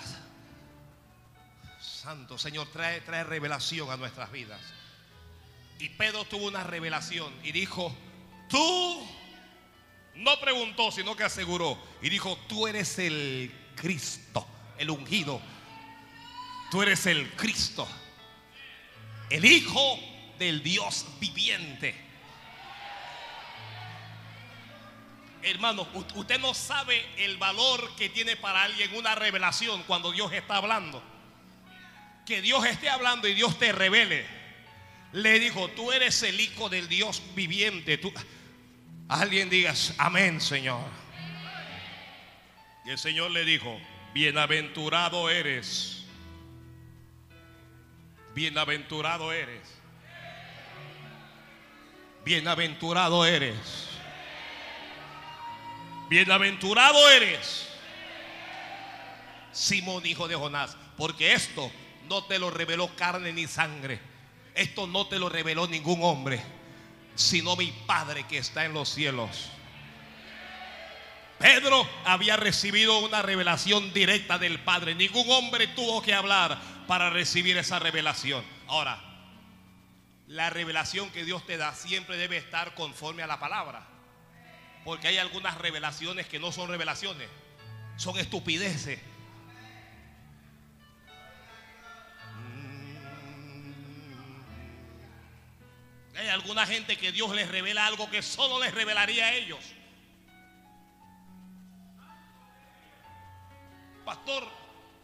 Santo Señor, trae, trae revelación a nuestras vidas. Y Pedro tuvo una revelación y dijo, tú, no preguntó, sino que aseguró. Y dijo, tú eres el Cristo, el ungido. Tú eres el Cristo, el Hijo del Dios viviente. Hermano, usted no sabe el valor que tiene para alguien una revelación cuando Dios está hablando. Que Dios esté hablando y Dios te revele. Le dijo, tú eres el Hijo del Dios viviente. Tú, alguien digas, amén, Señor. Y el Señor le dijo, bienaventurado eres. Bienaventurado eres. Bienaventurado eres. Bienaventurado eres. Simón, hijo de Jonás, porque esto no te lo reveló carne ni sangre. Esto no te lo reveló ningún hombre, sino mi Padre que está en los cielos. Pedro había recibido una revelación directa del Padre. Ningún hombre tuvo que hablar para recibir esa revelación. Ahora, la revelación que Dios te da siempre debe estar conforme a la palabra. Porque hay algunas revelaciones que no son revelaciones, son estupideces. Hay alguna gente que Dios les revela algo que solo les revelaría a ellos. Pastor,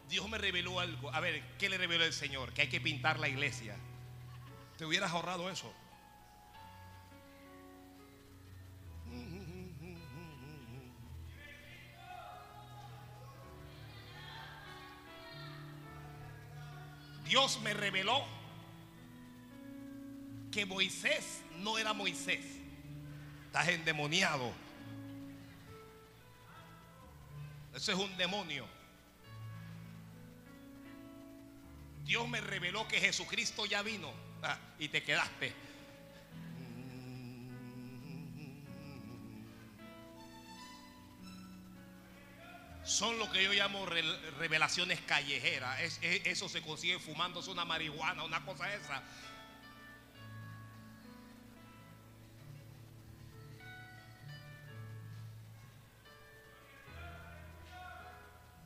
Dios me reveló algo. A ver, ¿qué le reveló el Señor? Que hay que pintar la iglesia. Te hubieras ahorrado eso. Dios me reveló que Moisés no era Moisés. Estás endemoniado. Ese es un demonio. Dios me reveló que Jesucristo ya vino ah, y te quedaste. Son lo que yo llamo revelaciones callejeras. eso se consigue fumándose una marihuana, una cosa esa.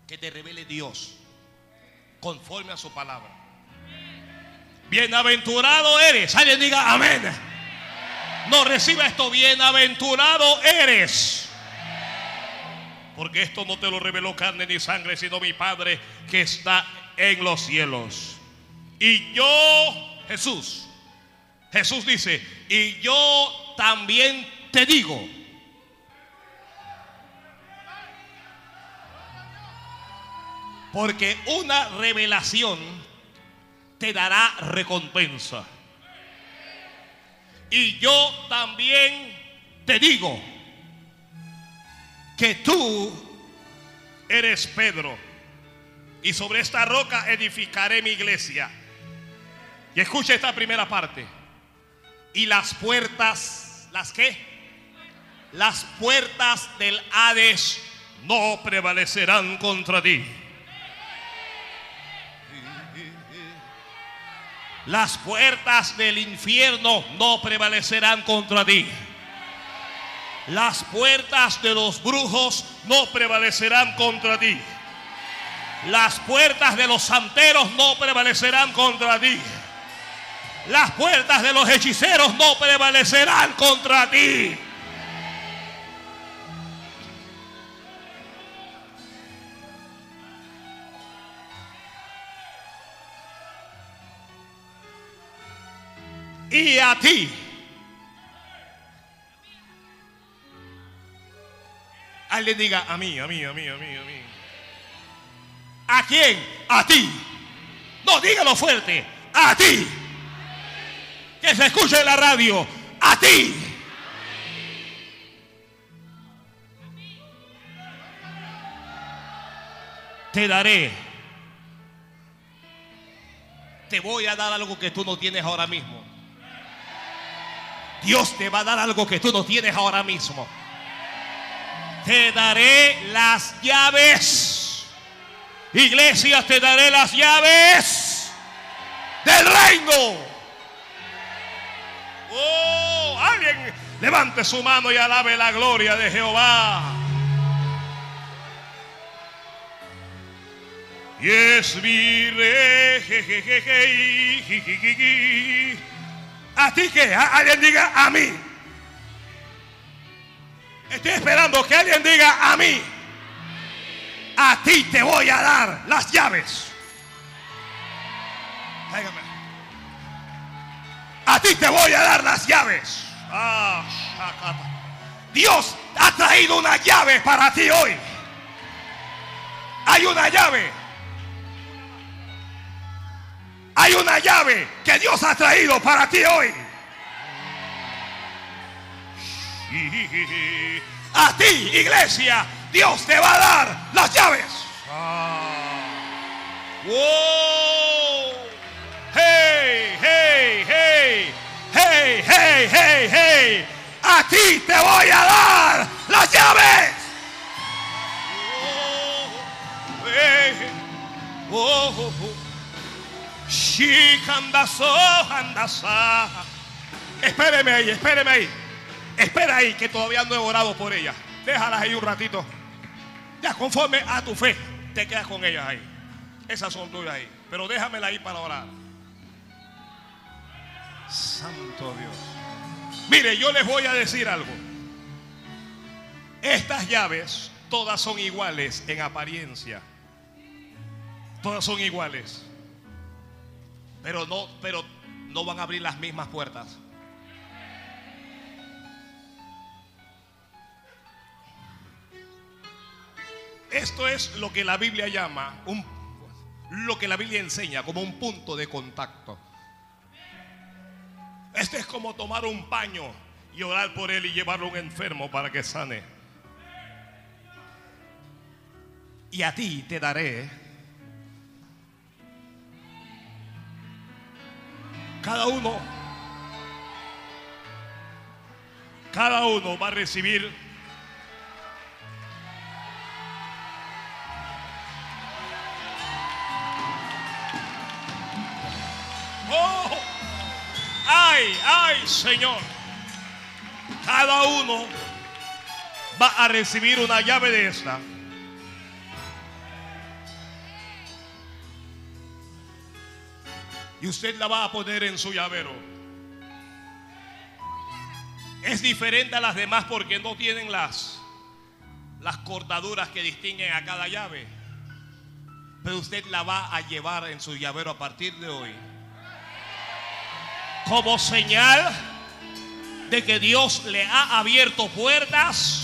Que te revele Dios conforme a su palabra. Bienaventurado eres. Alguien diga amén. No reciba esto. Bienaventurado eres. Porque esto no te lo reveló carne ni sangre, sino mi Padre que está en los cielos. Y yo, Jesús, Jesús dice, y yo también te digo, Porque una revelación te dará recompensa. Y yo también te digo que tú eres Pedro. Y sobre esta roca edificaré mi iglesia. Y escucha esta primera parte. Y las puertas, ¿las qué? Las puertas del Hades no prevalecerán contra ti. Las puertas del infierno no prevalecerán contra ti. Las puertas de los brujos no prevalecerán contra ti. Las puertas de los santeros no prevalecerán contra ti. Las puertas de los hechiceros no prevalecerán contra ti. y a ti. Alguien diga a mí, a mí, a mí, a mí, a mí. ¿A quién? A ti. No, dígalo fuerte. A ti. Que se escuche en la radio. A ti. Te daré. Te voy a dar algo que tú no tienes ahora mismo. Dios te va a dar algo que tú no tienes ahora mismo. Te daré las llaves. Iglesia, te daré las llaves del reino. Oh, alguien levante su mano y alabe la gloria de Jehová. Y es mi rey. ¿A ti que Alguien diga a mí. Estoy esperando que alguien diga a mí. A ti te voy a dar las llaves. A ti te voy a dar las llaves. Ah, Dios ha traído una llave para ti hoy. Hay una llave. Hay una llave que Dios ha traído para ti hoy. A ti, iglesia, Dios te va a dar las llaves. Hey, hey, hey, hey, hey, hey, hey. A ti te voy a dar las llaves. Oh, oh, oh. Espéreme ahí, espéreme ahí. Espera ahí, que todavía no he orado por ella. Déjalas ahí un ratito. Ya, conforme a tu fe, te quedas con ellas ahí. Esas son tuyas ahí. Pero déjamela ahí para orar. Santo Dios. Mire, yo les voy a decir algo. Estas llaves todas son iguales en apariencia. Todas son iguales. Pero no, pero no van a abrir las mismas puertas. Esto es lo que la Biblia llama un, lo que la Biblia enseña como un punto de contacto. Este es como tomar un paño y orar por él y llevarlo a un enfermo para que sane. Y a ti te daré Cada uno, cada uno va a recibir ay, ay, Señor. Cada uno va a recibir una llave de esta. y usted la va a poner en su llavero. Es diferente a las demás porque no tienen las, las cortaduras que distinguen a cada llave. Pero usted la va a llevar en su llavero a partir de hoy. Como señal de que Dios le ha abierto puertas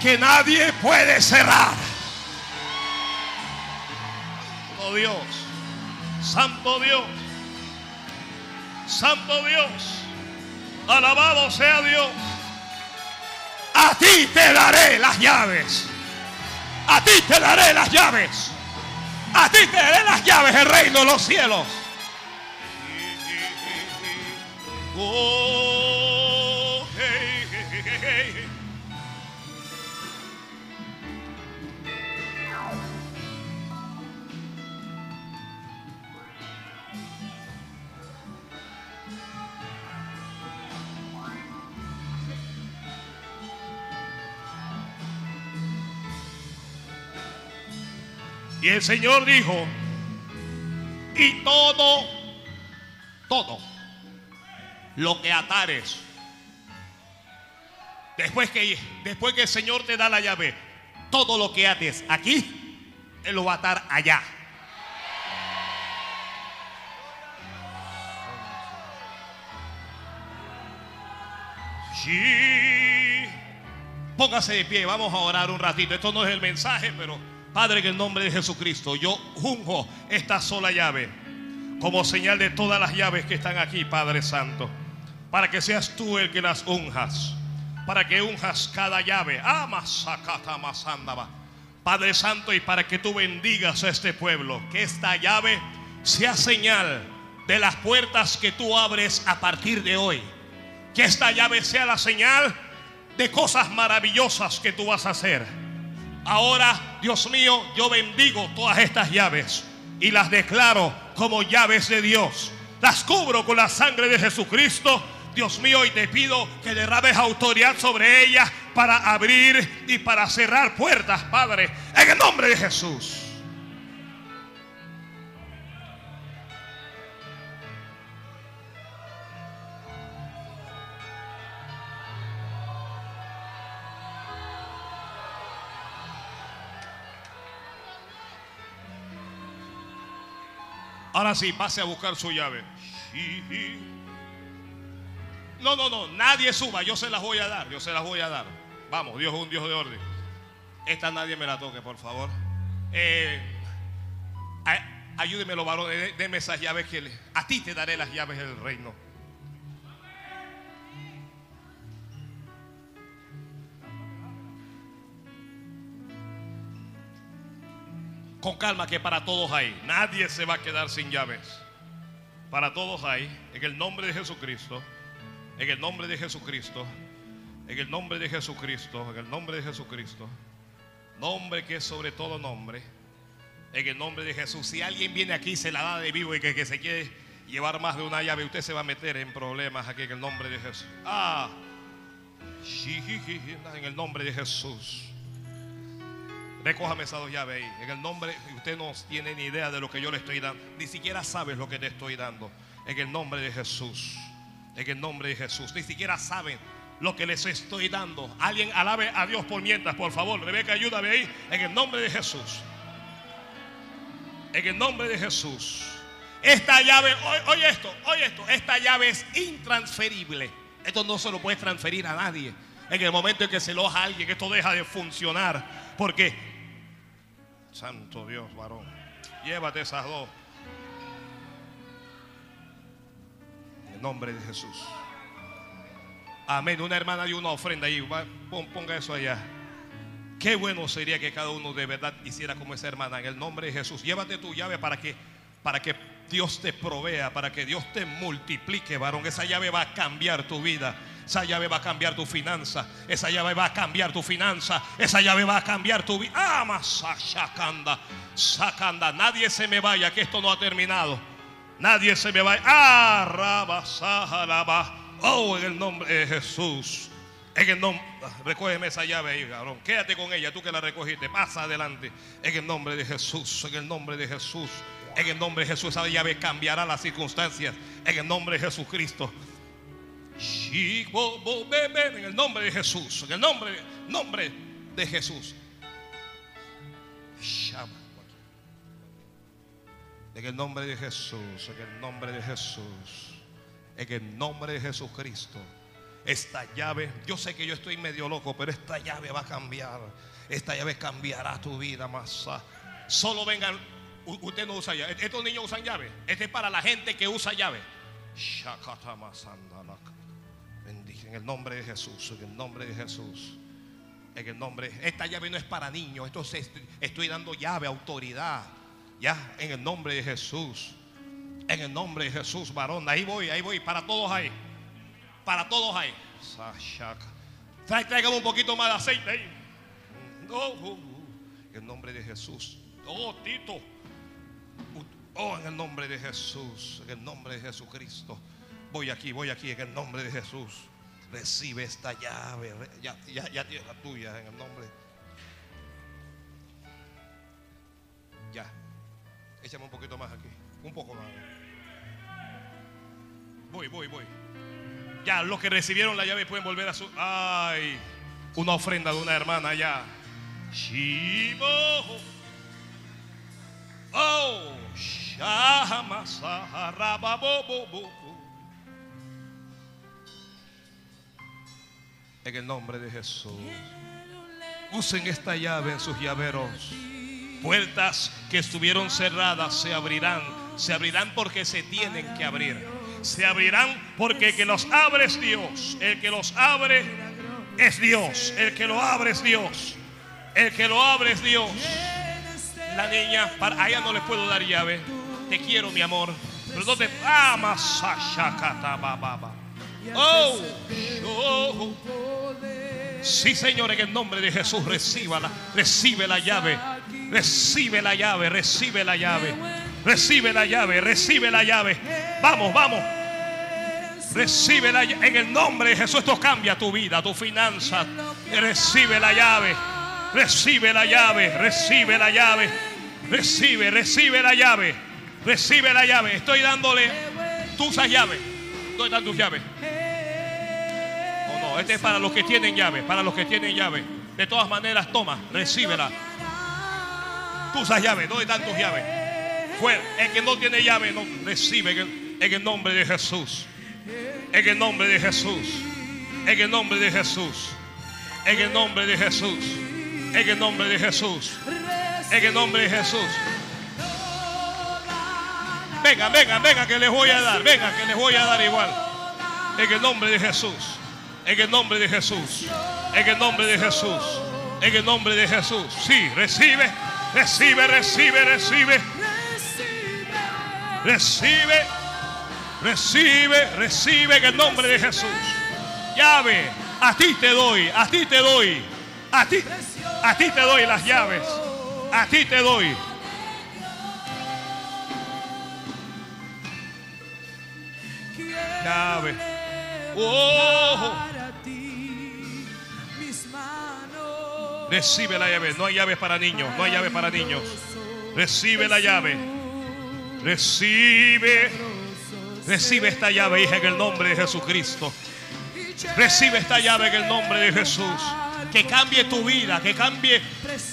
que nadie puede cerrar. Oh Dios. Santo Dios. Santo Dios. Alabado sea Dios. A ti te daré las llaves. A ti te daré las llaves. A ti te daré las llaves el reino de los cielos. Y el Señor dijo, y todo, todo, lo que atares, después que, después que el Señor te da la llave, todo lo que ates aquí, Él lo va a atar allá. Sí. Póngase de pie, vamos a orar un ratito. Esto no es el mensaje, pero Padre, en el nombre de Jesucristo, yo unjo esta sola llave como señal de todas las llaves que están aquí, Padre Santo, para que seas tú el que las unjas, para que unjas cada llave. Padre Santo, y para que tú bendigas a este pueblo, que esta llave sea señal de las puertas que tú abres a partir de hoy. Que esta llave sea la señal de cosas maravillosas que tú vas a hacer. Ahora, Dios mío, yo bendigo todas estas llaves y las declaro como llaves de Dios. Las cubro con la sangre de Jesucristo. Dios mío, y te pido que derrames autoridad sobre ellas para abrir y para cerrar puertas, Padre, en el nombre de Jesús. Ahora sí, pase a buscar su llave. No, no, no, nadie suba, yo se las voy a dar, yo se las voy a dar. Vamos, Dios es un Dios de orden. Esta nadie me la toque, por favor. Eh, ayúdeme los varones, denme esas llaves que a ti te daré las llaves del reino. con calma que para todos hay. Nadie se va a quedar sin llaves. Para todos hay. En el nombre de Jesucristo. En el nombre de Jesucristo. En el nombre de Jesucristo. En el nombre de Jesucristo. Nombre que es sobre todo nombre. En el nombre de Jesús. Si alguien viene aquí se la da de vivo y que, que se quiere llevar más de una llave, usted se va a meter en problemas aquí en el nombre de Jesús. Ah. En el nombre de Jesús. Recójame esas dos llaves ahí. En el nombre, usted no tiene ni idea de lo que yo le estoy dando. Ni siquiera sabes lo que te estoy dando. En el nombre de Jesús. En el nombre de Jesús. Ni siquiera saben lo que les estoy dando. Alguien alabe a Dios por mientras, por favor. Rebeca, ayúdame ahí. En el nombre de Jesús. En el nombre de Jesús. Esta llave, oye esto, oye esto. Esta llave es intransferible. Esto no se lo puedes transferir a nadie. En el momento en que se lo a alguien, esto deja de funcionar. Porque Santo Dios, varón. Llévate esas dos. El nombre de Jesús. Amén. Una hermana y una ofrenda ahí. Ponga eso allá. Qué bueno sería que cada uno de verdad hiciera como esa hermana. En el nombre de Jesús. Llévate tu llave para que, para que Dios te provea. Para que Dios te multiplique, varón. Esa llave va a cambiar tu vida. Esa llave va a cambiar tu finanza. Esa llave va a cambiar tu finanza. Esa llave va a cambiar tu vida. Ah, sacanda, sacanda. Nadie se me vaya, que esto no ha terminado. Nadie se me vaya. Ah, Oh, en el nombre de Jesús. En el nombre, recógeme esa llave ahí, cabrón. Quédate con ella, tú que la recogiste. Pasa adelante. En el nombre de Jesús. En el nombre de Jesús. En el nombre de Jesús, esa llave cambiará las circunstancias. En el nombre de Jesucristo. En el nombre de Jesús. En el nombre, nombre de Jesús. En el nombre de Jesús. En el nombre de Jesús. En el nombre de Jesucristo. Esta llave, yo sé que yo estoy medio loco, pero esta llave va a cambiar. Esta llave cambiará tu vida más. Solo vengan, usted no usa llave. Estos niños usan llave. Este es para la gente que usa llave. En el nombre de Jesús, en el nombre de Jesús. En el nombre, esta llave no es para niños, esto estoy dando llave, autoridad. Ya, en el nombre de Jesús. En el nombre de Jesús, varón. Ahí voy, ahí voy. Para todos ahí. Para todos ahí. Traigan un poquito más de aceite ahí. en el nombre de Jesús. Oh, Tito. Oh, en el nombre de Jesús. En el nombre de Jesucristo. Voy aquí, voy aquí, en el nombre de Jesús. Recibe esta llave. Ya, ya, ya tuya en el nombre. Ya. Échame un poquito más aquí. Un poco más. Voy, voy, voy. Ya, los que recibieron la llave pueden volver a su. Ay, una ofrenda de una hermana ya. Shibo. Oh, En el nombre de Jesús. Usen esta llave en sus llaveros. Puertas que estuvieron cerradas se abrirán. Se abrirán porque se tienen que abrir. Se abrirán porque el que los abre es Dios. El que los abre es Dios. El que lo abre es Dios. El que lo abre es Dios. La niña, para, a ella no le puedo dar llave. Te quiero, mi amor. Pero no te amas. Oh, oh. Sí, Señor, en el nombre de Jesús, recíbala. Recibe la llave. Recibe la llave. Recibe la llave. Recibe la llave. Recibe la llave. Vamos, vamos. Recibe la llave. En el nombre de Jesús, esto cambia tu vida, tu finanza. Recibe la llave. Recibe la llave. Recibe la llave. Recibe, recibe la llave. Recibe la llave. Estoy dándole tus llaves. ¿Dónde están tus llaves? Oh, no, este es para los que tienen llave. Para los que tienen llave. De todas maneras, toma, recíbela. Tus llaves. ¿Dónde están tus llaves? Fuera. El que no tiene llave, no recibe en el, en el nombre de Jesús. En el nombre de Jesús. En el nombre de Jesús. En el nombre de Jesús. En el nombre de Jesús. En el nombre de Jesús. Venga, venga, venga, que les voy a dar. Venga, que les voy a dar igual. En el nombre de Jesús. En el nombre de Jesús. En el nombre de Jesús. En el nombre de Jesús. Sí, recibe, recibe, recibe, recibe. Recibe, recibe, recibe en el nombre de Jesús. Llave, a ti te doy, a ti te doy. A ti, a ti te doy las llaves. A ti te doy. Llave. Oh. Recibe la llave. No hay llaves para niños. No hay llave para niños. Recibe la llave. Recibe. Recibe esta llave, hija, en el nombre de Jesucristo. Recibe esta llave en el nombre de Jesús. Que cambie tu vida, que cambie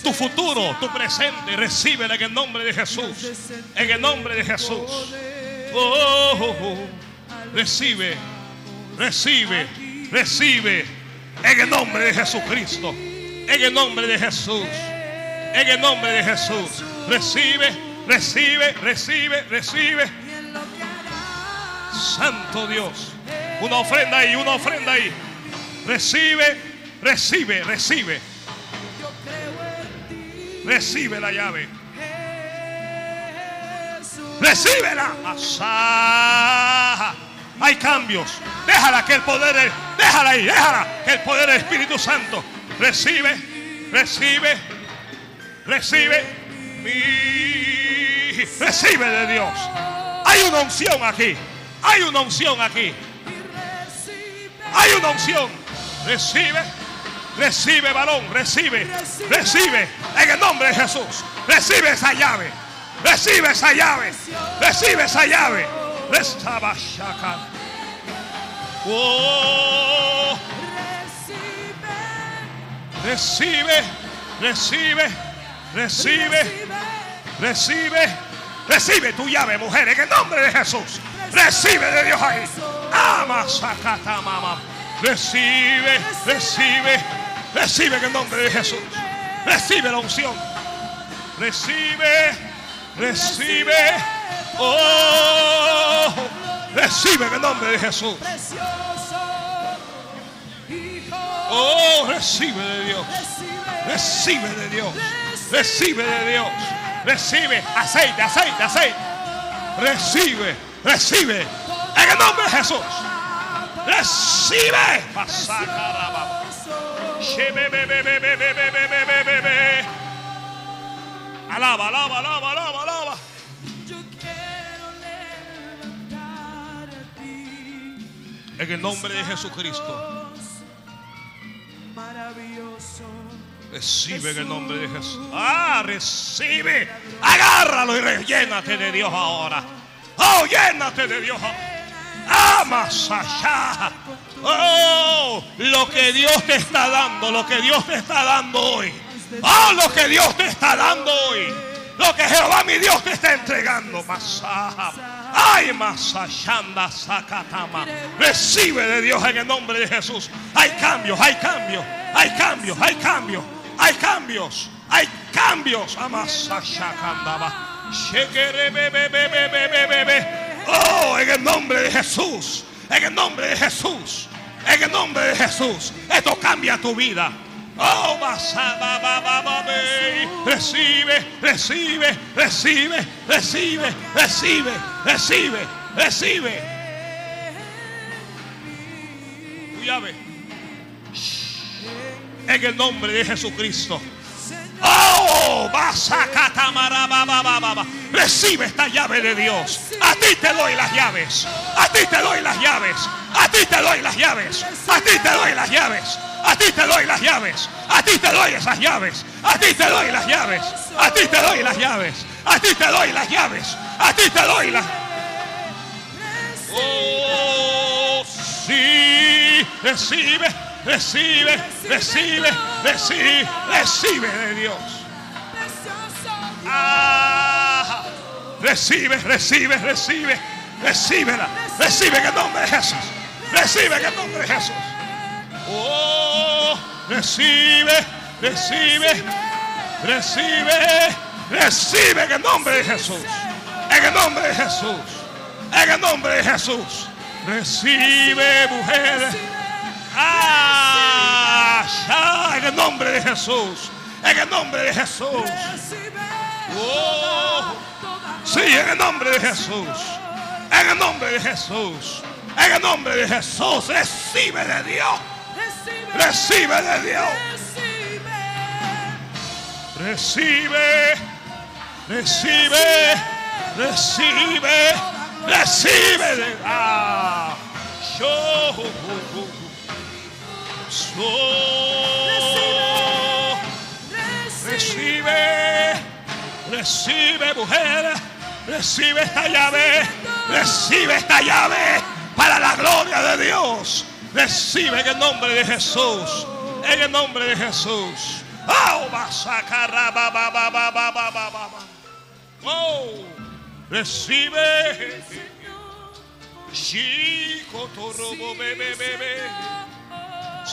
tu futuro, tu presente. Recíbela en el nombre de Jesús. En el nombre de Jesús. Oh, oh, oh. Recibe, recibe, recibe. En el nombre de Jesucristo. En el nombre de Jesús. En el nombre de Jesús. Recibe, recibe, recibe, recibe. Santo Dios. Una ofrenda ahí, una ofrenda ahí. Recibe, recibe, recibe. Recibe la llave. Recíbela. Hay cambios. Déjala que el poder, déjala ahí, déjala que el poder del Espíritu Santo recibe, recibe, recibe, recibe de Dios. Hay una unción aquí. Hay una unción aquí. Hay una unción. Recibe, recibe varón, recibe, recibe en el nombre de Jesús. Recibe esa llave. Recibe esa llave. Recibe esa llave. Shaka. Oh. Recibe, recibe, recibe, recibe, recibe tu llave, mujer, en el nombre de Jesús. Recibe de Dios ahí. Ama sacata mama. Recibe, recibe, recibe en el nombre de Jesús. Recibe la unción. Recibe, recibe. Oh, recibe en el nombre de Jesús. Oh, recibe de Dios. Recibe de Dios. Recibe de Dios. Recibe aceite, aceite, aceite. Recibe, recibe. En el nombre de Jesús. Recibe. Alaba, alaba, alaba, alaba, alaba. En el nombre de Jesucristo. Maravilloso. Recibe en el nombre de Jesús. Ah, recibe. Agárralo y rellénate de Dios ahora. Oh, llénate de Dios ahora. Amas allá. Oh, lo que Dios te está dando, lo que Dios te está dando hoy. Oh, lo que Dios te está dando hoy. lo que Jehová mi Dios te está entregando. Masá. Ay, Masashanda Sakatama. Recibe de Dios en el nombre de Jesús. Hay cambios, hay cambios, hay cambios, hay cambios, hay cambios, hay cambios. Amasashakandaba. Oh, en el nombre de Jesús. En el nombre de Jesús. En el nombre de Jesús. Esto cambia tu vida. Oh, recibe, recibe, recibe, recibe, recibe, recibe, recibe. En el nombre de Jesucristo. Oh, Recibe esta llave de Dios. A ti te doy las llaves. A ti te doy las llaves. A ti te doy las llaves. A ti te doy las llaves. A ti te doy las llaves. A ti te doy esas llaves. A ti te doy las llaves. A ti te doy las llaves. A ti te doy las llaves. A ti te doy las. Oh, sí. Recibe, recibe, recibe, recibe, recibe de Dios. Ah, recibe, recibe, recibe, recíbela. Recibe en el nombre de Jesús. Recibe en el nombre de Jesús. Oh, recibe, recibe, recibe, recibe en el nombre de Jesús. En el nombre de Jesús. En el nombre de Jesús. Recibe, mujer. Ah, en el nombre de Jesús. En el nombre de Jesús. Oh, sí, en el nombre de Jesús. En el nombre de Jesús. En el nombre de Jesús. Recibe de Dios. Recibe de Dios. Recibe. Recibe. Recibe. Recibe de ah. Yo. Recibe. Recibe, mujer. Recibe esta llave. Recibe esta llave para la gloria de Dios. Recibe en el nombre de Jesús. En el nombre de Jesús. Oh, recibe. Chico bebe bebe.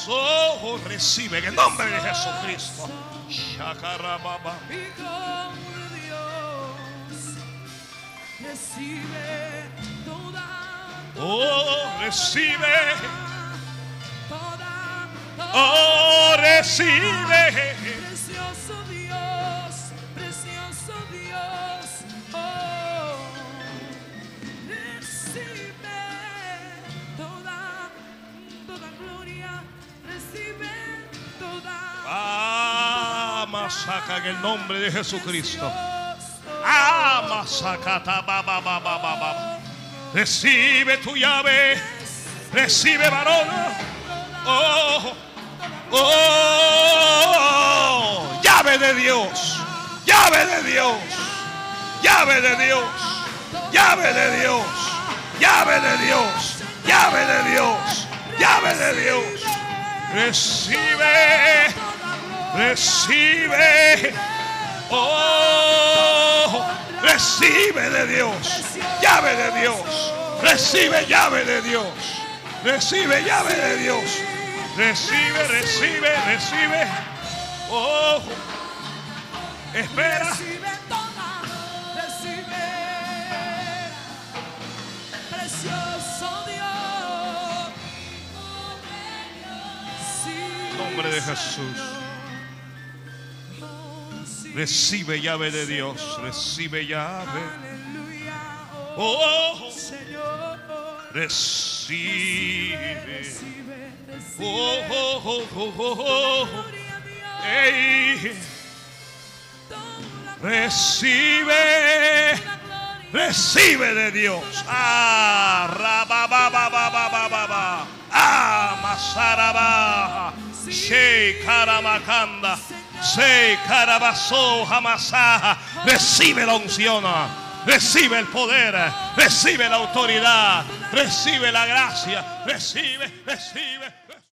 Oh, recibe en el nombre de Jesucristo. Shakarababa. Recibe toda, Oh, recibe. Oh, recibe. Ah, masaca en el nombre de Jesucristo. Dios, Ah, ba. Recibe tu llave. Recibe varón. Oh, oh, llave de Dios. Llave de Dios. Llave de Dios. Llave de Dios. Llave de Dios. Llave de Dios. Llave de Dios. Recibe. Recibe. Oh, recibe de Dios. Llave de Dios. Recibe llave de Dios. Recibe llave de Dios. Recibe, recibe, recibe. Oh, espera. recibe toda, recibe. Precioso Dios, sí, En nombre de Jesús. Oh. Recibe llave de Dios. Recibe llave. Oh, Oh, Señor. recibe. Recibe, recibe. Oh, oh, oh, oh, oh, oh. Gloria a Dios, Ey, toda recibe. la gloria. Recibe de Dios. Ah. Ah, masaraba. Karamakanda. Sei karabaso hamasaha. Recibe la unción. Recibe el poder. Recibe la autoridad. Recibe la gracia. Recibe, recibe.